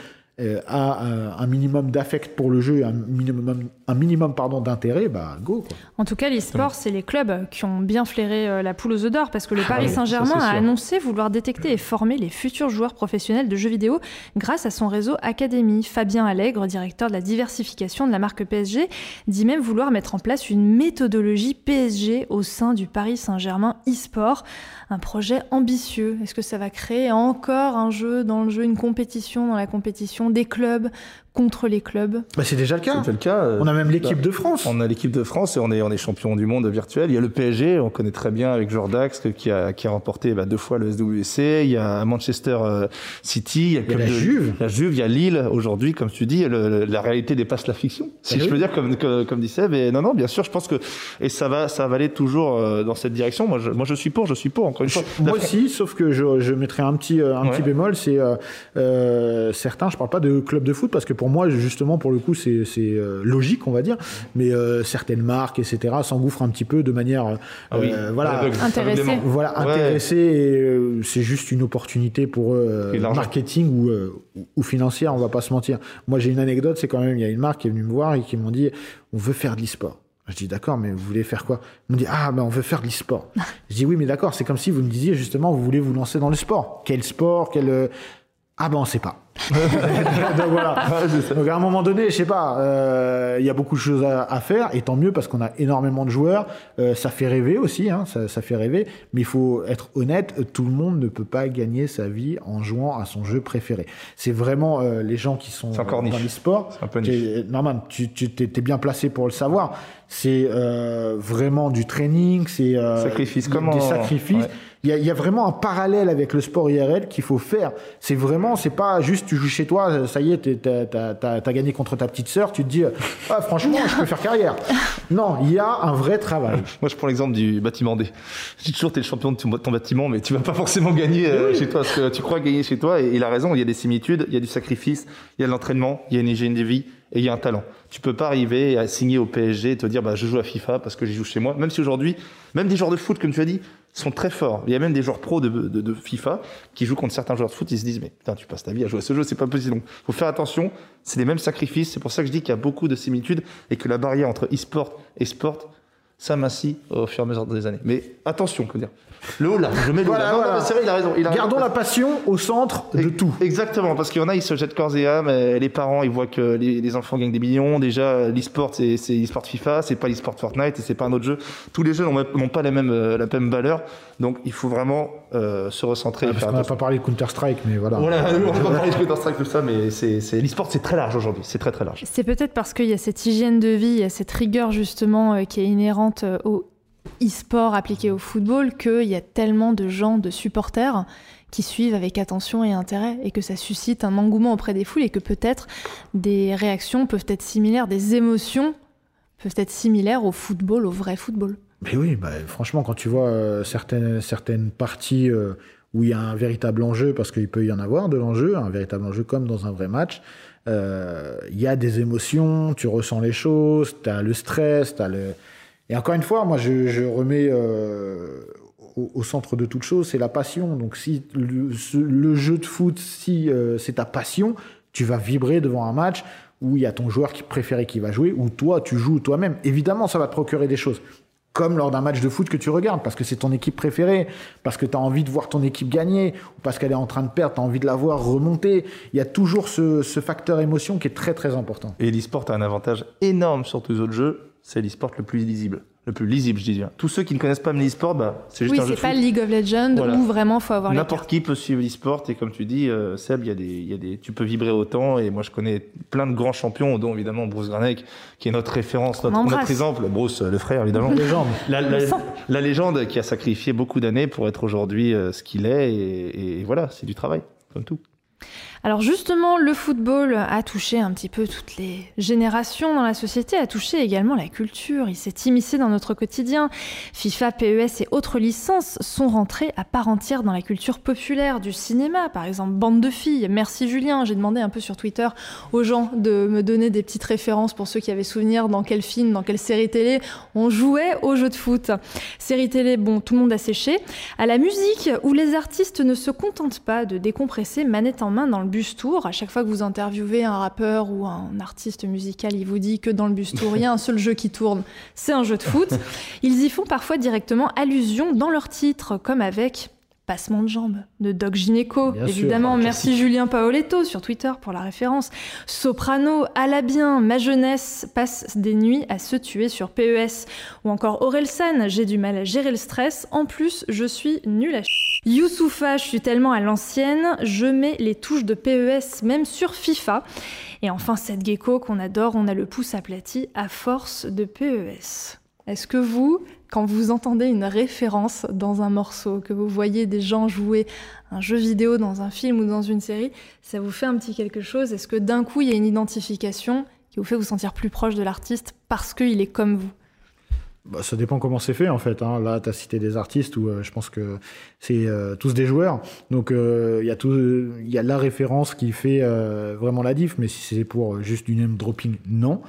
a un, minimum d'affect pour le jeu, un minimum, un minimum pardon d'intérêt, bah go. Quoi. En tout cas, l'e-sport, c'est les clubs qui ont bien flairé euh, la poule aux œufs d'or parce que le ah Paris Saint-Germain a annoncé vouloir détecter et former les futurs joueurs professionnels de jeux vidéo grâce à son réseau Académie. Fabien Allègre, directeur de la diversification de la marque PSG, dit même vouloir mettre en place une méthodologie PSG au sein du Paris Saint-Germain e-sport un projet ambitieux. Est-ce que ça va créer encore un jeu dans le jeu, une compétition dans la compétition, des clubs contre les clubs bah, C'est déjà le cas. le cas. on a même l'équipe bah, de France. On a l'équipe de France et on est, on est champion du monde virtuel. Il y a le PSG, on connaît très bien avec Jordax qui a, qui a remporté bah, deux fois le SWC. Il y a Manchester euh, City. Il y a, il y a la Juve. La Juve, il y a Lille. Aujourd'hui, comme tu dis, la réalité dépasse la fiction. Si eh je peux dire comme, comme, Seb. Et non, non, bien sûr, je pense que et ça va, ça va aller toujours euh, dans cette direction. Moi, je, moi, je suis pour, je suis pour. Encore une fois. Moi aussi, sauf que je, je mettrais un petit, euh, un petit bémol. C'est euh, certains. Je parle pas de club de foot parce que pour moi, justement, pour le coup, c'est euh, logique, on va dire. Mais euh, certaines marques, etc., s'engouffrent un petit peu de manière, euh, ah voilà, intéressée. Voilà, Et c'est juste une opportunité pour eux, marketing ou, ou financière, on va pas se mentir. Moi, j'ai une anecdote, c'est quand même, il y a une marque qui est venue me voir et qui m'ont dit, on veut faire de l'e-sport. Je dis d'accord, mais vous voulez faire quoi? Ils me dit ah ben on veut faire de l'e-sport. je dis oui mais d'accord, c'est comme si vous me disiez justement vous voulez vous lancer dans le sport. Quel sport Quel euh, ah ben on sait pas. donc voilà. Donc à un moment donné, je sais pas, euh, il y a beaucoup de choses à, faire et tant mieux parce qu'on a énormément de joueurs. Euh, ça fait rêver aussi, hein, ça, ça, fait rêver. Mais il faut être honnête, tout le monde ne peut pas gagner sa vie en jouant à son jeu préféré. C'est vraiment euh, les gens qui sont dans les sports. Normal, tu, tu es bien placé pour le savoir. C'est vraiment du training, c'est sacrifice. Comment des sacrifices. Il y, a, vraiment un parallèle avec le sport IRL qu'il faut faire. C'est vraiment, c'est pas juste tu joues chez toi, ça y est, t'as as, gagné contre ta petite sœur, tu te dis, ah, franchement, je peux faire carrière. Non, il y a un vrai travail. Moi, je prends l'exemple du bâtiment D. Je dis toujours, t'es le champion de ton, bâtiment, mais tu vas pas forcément gagner euh, chez toi, parce que tu crois gagner chez toi, et il a raison, il y a des similitudes, il y a du sacrifice, il y a de l'entraînement, il y a une hygiène de vie, et il y a un talent. Tu peux pas arriver à signer au PSG et te dire bah je joue à FIFA parce que j'y joue chez moi. Même si aujourd'hui, même des joueurs de foot comme tu as dit, sont très forts. Il y a même des joueurs pros de, de, FIFA qui jouent contre certains joueurs de foot, ils se disent mais putain tu passes ta vie à jouer à ce jeu, c'est pas possible. Donc faut faire attention, c'est les mêmes sacrifices. C'est pour ça que je dis qu'il y a beaucoup de similitudes et que la barrière entre e-sport et sport s'amassit au fur et à mesure des années. Mais attention, faut dire. Le haut là, je mets le voilà, là. il a raison. Gardons la passion au centre de tout. Exactement, parce qu'il y en a, ils se jettent corps et âme. Et les parents, ils voient que les, enfants gagnent des millions. Déjà, l'e-sport, c'est l'e-sport FIFA, c'est pas l'e-sport Fortnite et c'est pas un autre jeu. Tous les jeux n'ont pas la même, euh, la même valeur. Donc, il faut vraiment euh, se recentrer. Ah, parce qu'on n'a pas parlé de Counter-Strike, mais voilà. Voilà, on n'a pas parlé de Counter-Strike, tout ça, mais c'est l'e-sport, c'est très large aujourd'hui. C'est très, très large. C'est peut-être parce qu'il y a cette hygiène de vie, il y a cette rigueur, justement, euh, qui est inhérente au e-sport appliqué au football qu'il y a tellement de gens, de supporters qui suivent avec attention et intérêt et que ça suscite un engouement auprès des foules et que peut-être des réactions peuvent être similaires, des émotions peuvent être similaires au football, au vrai football. Mais oui, bah, franchement, quand tu vois euh, certaines, certaines parties euh, où il y a un véritable enjeu, parce qu'il peut y en avoir de l'enjeu, un véritable enjeu comme dans un vrai match, euh, il y a des émotions, tu ressens les choses, tu as le stress, tu as le et encore une fois, moi, je, remets euh, au, centre de toute chose, c'est la passion. Donc, si le, jeu de foot, si euh, c'est ta passion, tu vas vibrer devant un match où il y a ton joueur préféré qui va jouer, ou toi, tu joues toi-même. Évidemment, ça va te procurer des choses. Comme lors d'un match de foot que tu regardes, parce que c'est ton équipe préférée, parce que tu as envie de voir ton équipe gagner, ou parce qu'elle est en train de perdre, tu as envie de la voir remonter. Il y a toujours ce, ce facteur émotion qui est très très important. Et l'e-sport a un avantage énorme sur tous les autres jeux, c'est l'e-sport le plus lisible. Le plus lisible, je dis bien. Tous ceux qui ne connaissent pas l'e-sport, bah, c'est juste oui, un jeu c'est pas League of Legends où vraiment faut avoir N'importe qui peut suivre l'e-sport et comme tu dis, euh, Seb, il y, a des, y a des, tu peux vibrer autant et moi je connais plein de grands champions, dont évidemment Bruce Granek, qui est notre référence, notre, notre exemple, Bruce, le frère évidemment. légende. La, la, légende qui a sacrifié beaucoup d'années pour être aujourd'hui euh, ce qu'il est et, et voilà, c'est du travail, comme tout. Alors justement, le football a touché un petit peu toutes les générations dans la société, a touché également la culture, il s'est immiscé dans notre quotidien. FIFA, PES et autres licences sont rentrées à part entière dans la culture populaire du cinéma, par exemple Bande de filles. Merci Julien, j'ai demandé un peu sur Twitter aux gens de me donner des petites références pour ceux qui avaient souvenir dans quel film, dans quelle série télé on jouait au jeu de foot. Série télé, bon, tout le monde a séché. À la musique, où les artistes ne se contentent pas de décompresser manette en main dans le bus tour. À chaque fois que vous interviewez un rappeur ou un artiste musical, il vous dit que dans le bus tour, il y a un seul jeu qui tourne, c'est un jeu de foot. Ils y font parfois directement allusion dans leur titre, comme avec Passement de jambes de Doc Gineco, évidemment. Merci Julien Paoletto sur Twitter pour la référence. Soprano, à la bien, ma jeunesse passe des nuits à se tuer sur PES. Ou encore Orelsan, j'ai du mal à gérer le stress. En plus, je suis nul à ch... Youssoufa, je suis tellement à l'ancienne, je mets les touches de PES même sur FIFA. Et enfin, cette gecko qu'on adore, on a le pouce aplati à force de PES. Est-ce que vous, quand vous entendez une référence dans un morceau, que vous voyez des gens jouer un jeu vidéo dans un film ou dans une série, ça vous fait un petit quelque chose? Est-ce que d'un coup, il y a une identification qui vous fait vous sentir plus proche de l'artiste parce qu'il est comme vous? Bah, ça dépend comment c'est fait en fait. Hein. Là, tu as cité des artistes où euh, je pense que c'est euh, tous des joueurs. Donc euh, il y a tout, il y a la référence qui fait vraiment la diff. Mais si c'est pour juste du name dropping, non.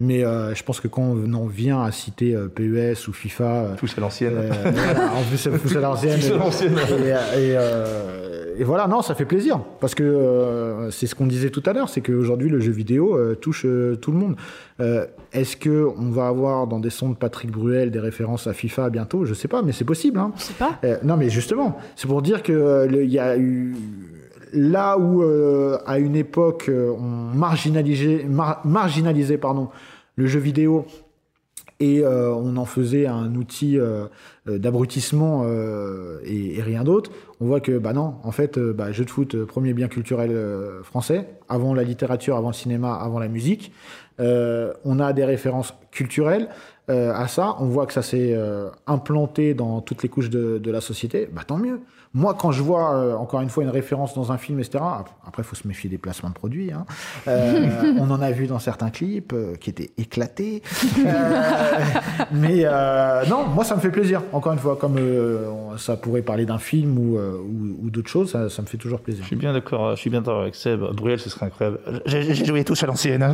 Mais je pense que quand on vient à citer PES ou FIFA, tout à l'ancienne. en plus, c'est à l'ancienne. l'ancienne. Et, et voilà, non, ça fait plaisir parce que c'est ce qu'on disait tout à l'heure, c'est qu'aujourd'hui le jeu vidéo touche tout le monde. Est-ce que on va avoir dans des sons de Patrick Bruel des références à FIFA bientôt? Je sais pas, mais c'est possible. Hein. Je sais pas. non, mais justement, c'est pour dire que il y a eu là où à une époque on marginalisait, le jeu vidéo et euh, on en faisait un outil euh, euh, d'abrutissement et, rien d'autre. On voit que bah non, en fait, bah, jeu de foot, premier bien culturel français, avant la littérature, avant le cinéma, avant la musique. on a des références culturelles à ça. On voit que ça s'est implanté dans toutes les couches de, de la société. Bah tant mieux. Moi, quand je vois, euh, encore une fois, une référence dans un film, etc., après, il faut se méfier des placements de produits. Hein. Euh, on en a vu dans certains clips euh, qui étaient éclatés. mais non, moi, ça me fait plaisir. Encore une fois, comme ça pourrait parler d'un film ou, ou, d'autres choses, ça, me fait toujours plaisir. Je suis bien d'accord, je suis bien d'accord avec Seb. Bruel, ce serait incroyable. J'ai joué tous à l'ancienne. Hein.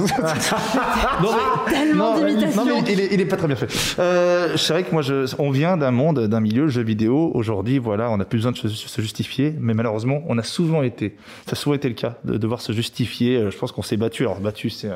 non, mais, Tellement non, non, mais il, est, pas très bien fait. c'est vrai que moi, je, on vient d'un monde, d'un milieu jeu vidéo. Aujourd'hui, voilà, on n'a plus besoin de se se justifier, mais malheureusement, on a souvent été, ça a souvent été le cas, de devoir se justifier. Euh, je pense qu'on s'est battu. Alors battu, c'est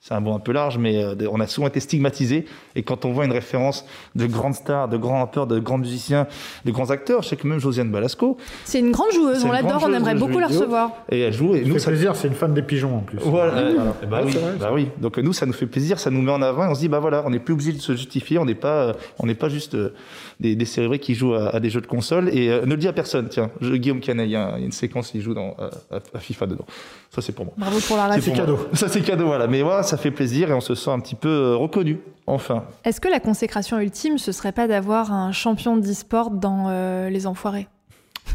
c'est un mot un peu large, mais euh, on a souvent été stigmatisé. Et quand on voit une référence de grandes stars, de grands rappeurs, de grands musiciens, de grands acteurs, je sais que même Josiane Balasco. C'est une grande joueuse, on l'adore, on aimerait beaucoup la recevoir. Et elle joue. Et nous, ça plaisir, c'est une fan des pigeons en plus. Voilà. Eh ben oui, bah oui. Donc nous, ça nous fait plaisir, ça nous met en avant et on se dit, bah voilà, on n'est plus obligé de se justifier, on n'est pas, on n'est pas juste euh, des, des cérébrés qui jouent à, des jeux de console. Et euh, ne le dis à personne, tiens, je, Guillaume Canet, il y, a une séquence, il joue dans, à, FIFA dedans. Ça, c'est pour moi. Bravo pour la C'est cadeau. Ça, c'est cadeau, voilà. Mais voilà, ça fait plaisir et on se sent un petit peu euh, reconnu, enfin. Est-ce que la consécration ultime, ce serait pas d'avoir un champion d'e-sport dans euh, Les Enfoirés?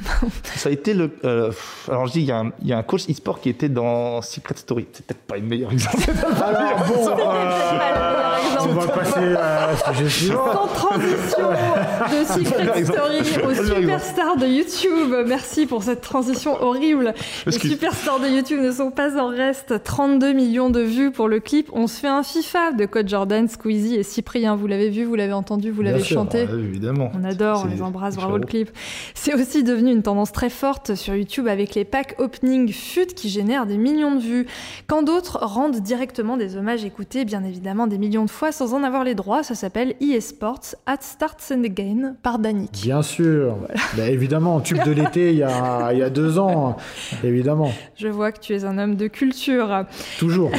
ça a été le. Euh, alors je dis, il y, y, a un coach e-sport qui était dans Secret Story. C'est peut-être pas une meilleure exemple. alors bon, euh, on va passer à ce suivant. Sans transition de Secret Story aux superstars de YouTube. Merci pour cette transition horrible. Les superstars de YouTube ne sont pas en reste. 32 millions de vues pour le clip. On se fait un FIFA de Code Jordan, Squeezie et Cyprien. Vous l'avez vu, vous l'avez entendu, vous l'avez chanté. évidemment. On adore, on les embrasse. Bravo le clip. C'est aussi devenu une tendance très forte sur YouTube avec les packs opening FUT qui génèrent des millions de vues. Quand d'autres rendent directement des hommages écoutés, bien évidemment des millions de fois sans en avoir les droits, ça s'appelle eSports at Starts and Again par Danick. Bien sûr, bah, évidemment, tube de l'été il, y a, il y a deux ans, évidemment. Je vois que tu es un homme de culture. Toujours.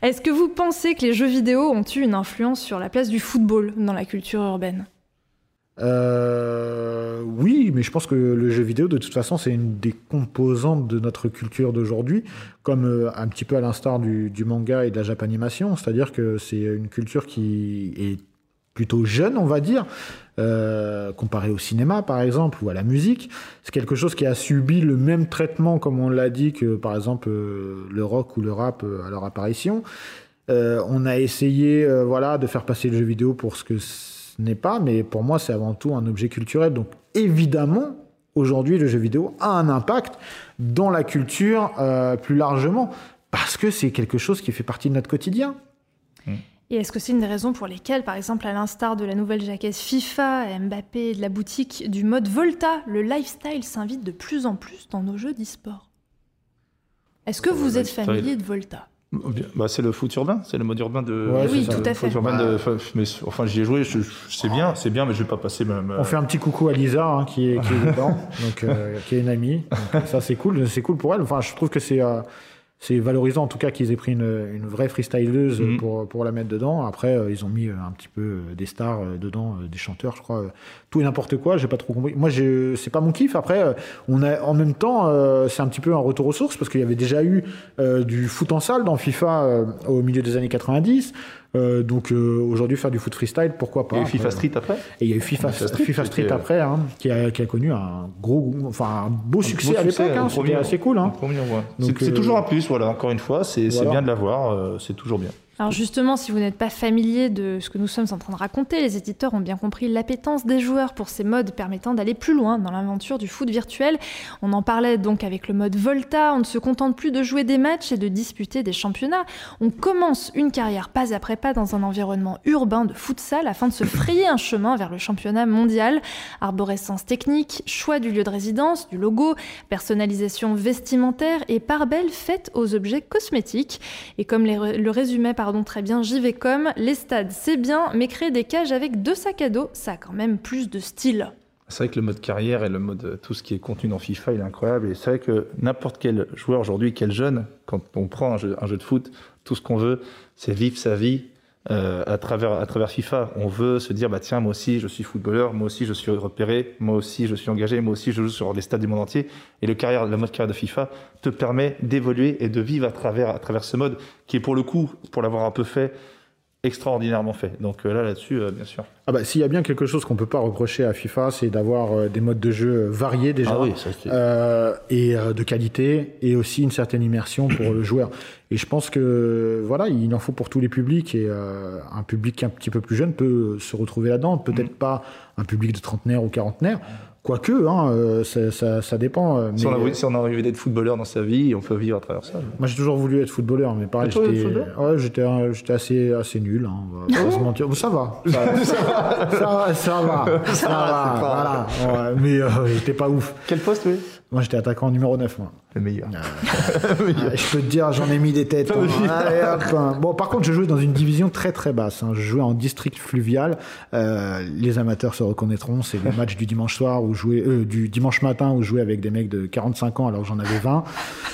Est-ce que vous pensez que les jeux vidéo ont eu une influence sur la place du football dans la culture urbaine? Euh, oui, mais je pense que le jeu vidéo, de toute façon, c'est une des composantes de notre culture d'aujourd'hui, comme euh, un petit peu à l'instar du, manga et de la japanimation, c'est-à-dire que c'est une culture qui est plutôt jeune, on va dire, euh, comparé au cinéma, par exemple, ou à la musique. C'est quelque chose qui a subi le même traitement, comme on l'a dit, que par exemple le rock ou le rap à leur apparition. on a essayé, voilà, de faire passer le jeu vidéo pour ce que n'est pas, mais pour moi, c'est avant tout un objet culturel. Donc, évidemment, aujourd'hui, le jeu vidéo a un impact dans la culture euh, plus largement, parce que c'est quelque chose qui fait partie de notre quotidien. Et est-ce que c'est une des raisons pour lesquelles, par exemple, à l'instar de la nouvelle jaquette FIFA, Mbappé, de la boutique du mode Volta, le lifestyle s'invite de plus en plus dans nos jeux d'e-sport? Est-ce que vous êtes familier de Volta? Bah, c'est le foot urbain, c'est le mode urbain de. oui, tout à fait. Urbain de, mais, enfin, j'y ai joué, je, c'est bien, c'est bien, mais je vais pas passer même. On fait un petit coucou à Lisa hein, qui, est, qui est dedans, donc euh, qui est une amie. ça c'est cool, c'est cool pour elle. Enfin, je trouve que c'est euh, c'est valorisant en tout cas qu'ils aient pris une, une vraie freestyleuse mhm. pour, pour la mettre dedans. Après, euh, ils ont mis un petit peu des stars dedans, des chanteurs, je crois. tout et n'importe quoi, j'ai pas trop compris. Moi, c'est pas mon kiff. Après, on a, en même temps, c'est un petit peu un retour aux sources parce qu'il y avait déjà eu du foot en salle dans FIFA au milieu des années 90. Euh, donc euh, aujourd'hui faire du foot freestyle, pourquoi pas. Il y a eu FIFA Street après. Et il y a eu FIFA, FIFA Street, après, hein, qui, a, qui, a, connu un gros, enfin un beau succès à l'époque. Hein, C'était assez cool. Hein. C'est toujours un plus, voilà. Encore une fois, c'est bien de l'avoir, c'est toujours bien. Alors justement, si vous n'êtes pas familier de ce que nous sommes en train de raconter, les éditeurs ont bien compris l'appétence des joueurs pour ces modes permettant d'aller plus loin dans l'aventure du foot virtuel. On en parlait donc avec le mode Volta, on ne se contente plus de jouer des matchs et de disputer des championnats. On commence une carrière pas après pas dans un environnement urbain de futsal afin de se frayer un chemin vers le championnat mondial. Arborescence technique, choix du lieu de résidence, du logo, personnalisation vestimentaire et part belle faite aux objets cosmétiques. Et comme le résumait par pardon très bien JVcom, les stades c'est bien, mais créer des cages avec deux sacs à dos, ça a quand même plus de style. C'est vrai que le mode carrière et le mode tout ce qui est contenu dans FIFA, il est incroyable. Et c'est vrai que n'importe quel joueur aujourd'hui, quel jeune, quand on prend un jeu, un jeu de foot, tout ce qu'on veut, c'est vivre sa vie euh, à travers à travers FIFA. On veut se dire bah tiens moi aussi je suis footballeur, moi aussi je suis repéré, moi aussi je suis engagé, moi aussi je joue sur les stades du monde entier. Et le carrière, le mode carrière de FIFA te permet d'évoluer et de vivre à travers à travers ce mode qui est pour le coup, pour l'avoir un peu fait, extraordinairement fait. Donc euh, là, là-dessus, euh, bien sûr. Ah bah, s'il y a bien quelque chose qu'on peut pas reprocher à FIFA, c'est d'avoir euh, des modes de jeu variés déjà, ah oui, et de qualité, et aussi une certaine immersion pour le joueur. Et je pense que voilà, il en faut pour tous les publics, et un public un petit peu plus jeune peut se retrouver là-dedans. Peut-être mm. pas un public de trentenaire ou quarantenaire. Quoique, hein, euh, ça, ça, dépend. Euh, si, on a, si, on a, envie d'être footballeur dans sa vie, on peut vivre à travers ça. Moi, j'ai toujours voulu être footballeur, mais pareil, j'étais ouais, j'étais assez, assez nul. Hein, on va pas se mentir. Ça va. Ça, va. ça, va. Ça va. Ça va. Voilà. mais euh, j'étais pas ouf. Quel poste, oui? Moi, j'étais attaquant numéro 9, moi. Le meilleur. je peux te dire, j'en ai mis des têtes. Hein. Hein. Bon, par contre, je jouais dans une division très très basse. Hein. Je jouais en district fluvial. Euh, les amateurs se reconnaîtront. C'est le match du dimanche soir où euh, du dimanche matin où je jouais avec des mecs de 45 ans alors que j'en avais 20.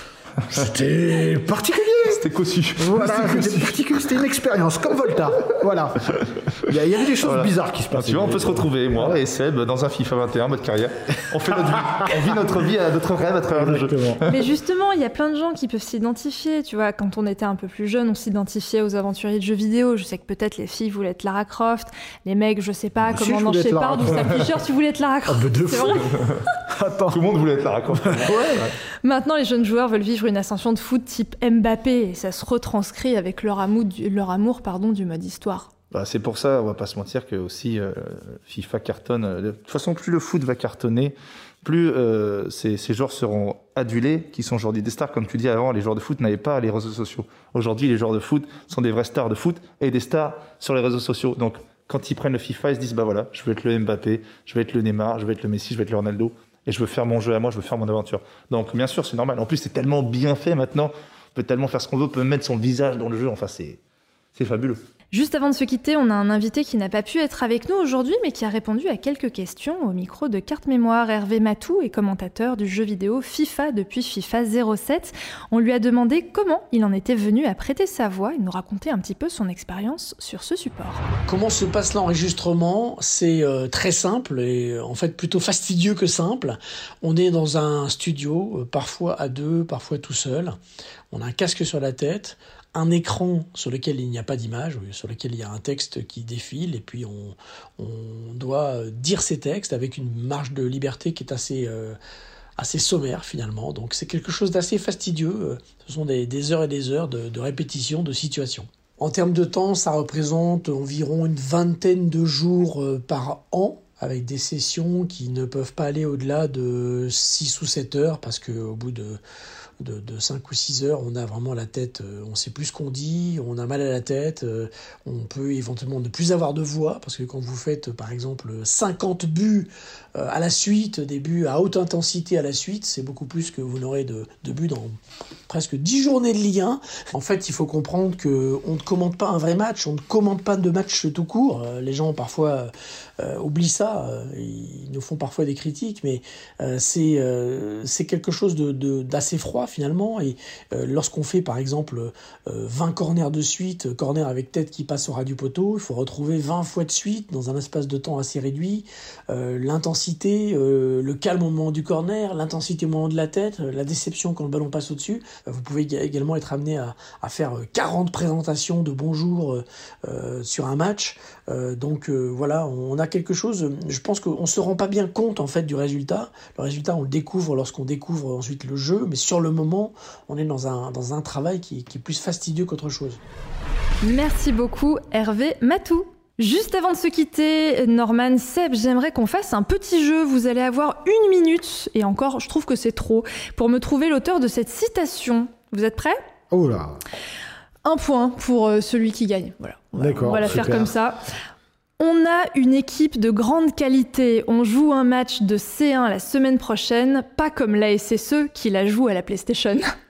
C'était particulier. C'était cossu. Voilà, c'était une expérience, comme Volta. Voilà. Il y, avait des choses bizarres qui se passaient. Tu vois, on peut se retrouver, moi et Seb, dans un FIFA 21, mode carrière. On fait notre vie. On vit notre vie, à notre rêve à travers le jeu. Mais justement, il y a plein de gens qui peuvent s'identifier. Tu vois, quand on était un peu plus jeune, on s'identifiait aux aventuriers de jeux vidéo. Je sais que peut-être les filles voulaient être Lara Croft, les mecs, je sais pas, comment dans Shepard ou Sam tu voulais être Lara Croft. Ah, vrai. Attends. Tout le monde voulait être Lara Croft. ouais. Maintenant, les jeunes joueurs veulent vivre une ascension de foot type Mbappé et ça se retranscrit avec leur amour, du, pardon, du mode histoire. Bah, c'est pour ça, on va pas se mentir, que aussi euh, FIFA cartonne. De toute façon, plus le foot va cartonner, plus euh, ces, joueurs seront adulés, qui sont aujourd'hui des stars. Comme tu dis avant, les joueurs de foot n'avaient pas les réseaux sociaux. Aujourd'hui, les joueurs de foot sont des vrais stars de foot et des stars sur les réseaux sociaux. Donc, quand ils prennent le FIFA, ils se disent bah voilà, je veux être le Mbappé, je veux être le Neymar, je veux être le Messi, je veux être le Ronaldo, et je veux faire mon jeu à moi, je veux faire mon aventure. Donc, bien sûr, c'est normal. En plus, c'est tellement bien fait maintenant peut tellement faire ce qu'on veut, peut mettre son visage dans le jeu. Enfin, c'est fabuleux. Juste avant de se quitter, on a un invité qui n'a pas pu être avec nous aujourd'hui, mais qui a répondu à quelques questions au micro de Carte Mémoire. Hervé Matou est commentateur du jeu vidéo FIFA depuis FIFA 07. On lui a demandé comment il en était venu à prêter sa voix et nous raconter un petit peu son expérience sur ce support. Comment se passe l'enregistrement? C'est euh, très simple et euh, en fait plutôt fastidieux que simple. On est dans un studio, euh, parfois à deux, parfois tout seul. On a un casque sur la tête, un écran sur lequel il n'y a pas d'image, sur lequel il y a un texte qui défile, et puis on, doit dire ces textes avec une marge de liberté qui est assez, euh, sommaire finalement. Donc c'est quelque chose d'assez fastidieux. Ce sont des, heures et des heures de, de répétition de situations. En termes de temps, ça représente environ une vingtaine de jours euh, par an avec des sessions qui ne peuvent pas aller au-delà de 6 ou 7 heures parce qu'au bout de de, de 5 ou 6 heures, on a vraiment la tête, euh, on sait plus ce qu'on dit, on a mal à la tête, euh, on peut éventuellement ne plus avoir de voix, parce que quand vous faites par exemple 50 buts euh, à la suite, des buts à haute intensité à la suite, c'est beaucoup plus que vous n'aurez de, buts dans presque 10 journées de Ligue 1. En fait, il faut comprendre qu'on ne commande pas un vrai match, on ne commande pas de match tout court. Les gens parfois oublient ça, ils nous font parfois des critiques, mais c'est c'est quelque chose d'assez de, froid finalement. Et euh, lorsqu'on fait par exemple 20 euh, corners de suite, corner avec tête qui passe au ras du poteau, il faut retrouver 20 fois de suite dans un espace de temps assez réduit. Euh, l'intensité, le calme au moment du corner, l'intensité au moment de la tête, la déception quand le ballon passe au-dessus. vous pouvez également être amené à, à faire 40 présentations de bonjour sur un match. donc voilà, on a quelque chose, je pense qu'on se rend pas bien compte en fait du résultat. Le résultat, on le découvre lorsqu'on découvre ensuite le jeu, mais sur le moment, on est dans un, dans un travail qui, qui est plus fastidieux qu'autre chose. Merci beaucoup Hervé Matou. Juste avant de se quitter, Norman, Seb, j'aimerais qu'on fasse un petit jeu. Vous allez avoir une minute, et encore, je trouve que c'est trop, pour me trouver l'auteur de cette citation. Vous êtes prêts? Oh là Un point pour euh, celui qui gagne. Voilà. D'accord. On va la faire comme ça. On a une équipe de grande qualité. On joue un match de C1 la semaine prochaine, pas comme la SSE qui la joue à la PlayStation.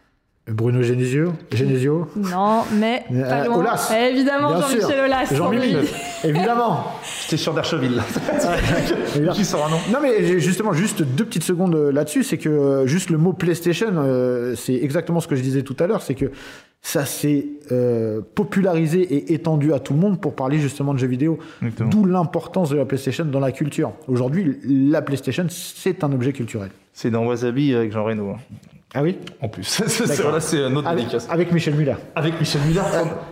Bruno Genesio? Genesio? Non, mais Euh, pas loin. Aulas. Eh, évidemment, Jean-Michel. Aulas. Jean-Mimi, oui. évidemment. J'étais sûr d'Archeville. Qui sort un nom? Non mais j'ai- justement juste deux petites secondes euh, là-dessus, c'est que euh, juste le mot PlayStation, euh, c'est exactement ce que je disais tout à l'heure, c'est que ça s'est euh, popularisé et étendu à tout le monde pour parler justement de jeux vidéo. D'où l'importance de la PlayStation dans la culture. Aujourd'hui, la PlayStation, c'est un objet culturel. C'est dans Wasabi avec Jean Reno. hein. Ah oui En plus. Là, c'est un autre avec, dédicace. avec Michel Muller. Avec Michel Muller,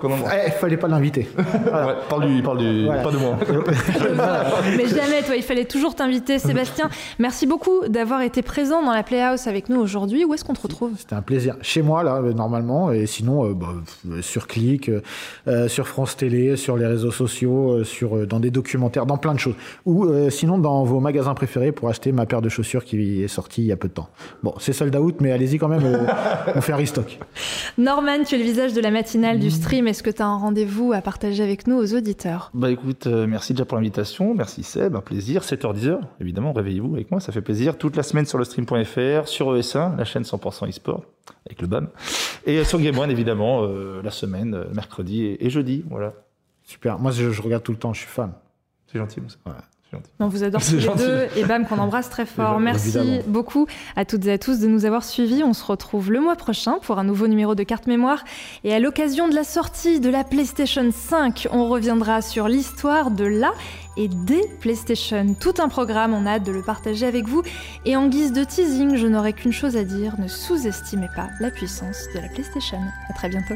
qu'on qu'on embrasse. Il fallait pas l'inviter. Ouais, parle du, parle du, Voilà. pas de moi. Mais jamais, toi, il fallait toujours t'inviter. Sébastien, merci beaucoup d'avoir été présent dans la Playhouse avec nous aujourd'hui. Où est-ce qu'on te retrouve? C'était un plaisir. Chez moi, là, euh, normalement, et sinon, euh, bah, euh, sur Click, euh, euh, sur France Télé, sur les réseaux sociaux, euh, sur, euh, dans des documentaires, dans plein de choses. Ou euh, sinon, dans vos magasins préférés pour acheter ma paire de chaussures qui est sortie il y a peu de temps. Bon, c'est sold out, mais allez-y quand même, euh, on fait un restock. Norman, tu es le visage de la matinale du stream. Est-ce que tu as un rendez-vous à partager avec nous, aux auditeurs? Bah écoute, euh, merci déjà pour l'invitation, merci Seb, un plaisir. 7h10h, évidemment, réveillez-vous avec moi, ça fait plaisir. Toute la semaine sur le stream.fr, sur ES1, la chaîne 100% e-sport, avec le BAM. Et euh, sur Game One, évidemment, euh, la semaine, mercredi et, et jeudi, voilà. Super. Moi, je, je regarde tout le temps, je suis fan. C'est gentil. Ouais. On vous adore tous les gentil. deux et bam qu'on embrasse très fort. gentil, Merci évidemment. beaucoup à toutes et à tous de nous avoir suivis. On se retrouve le mois prochain pour un nouveau numéro de carte mémoire. Et à l'occasion de la sortie de la PlayStation 5, on reviendra sur l'histoire de la et des PlayStation. Tout un programme, on a hâte de le partager avec vous. Et en guise de teasing, je n'aurai qu'une chose à dire, ne sous-estimez pas la puissance de la PlayStation. À très bientôt.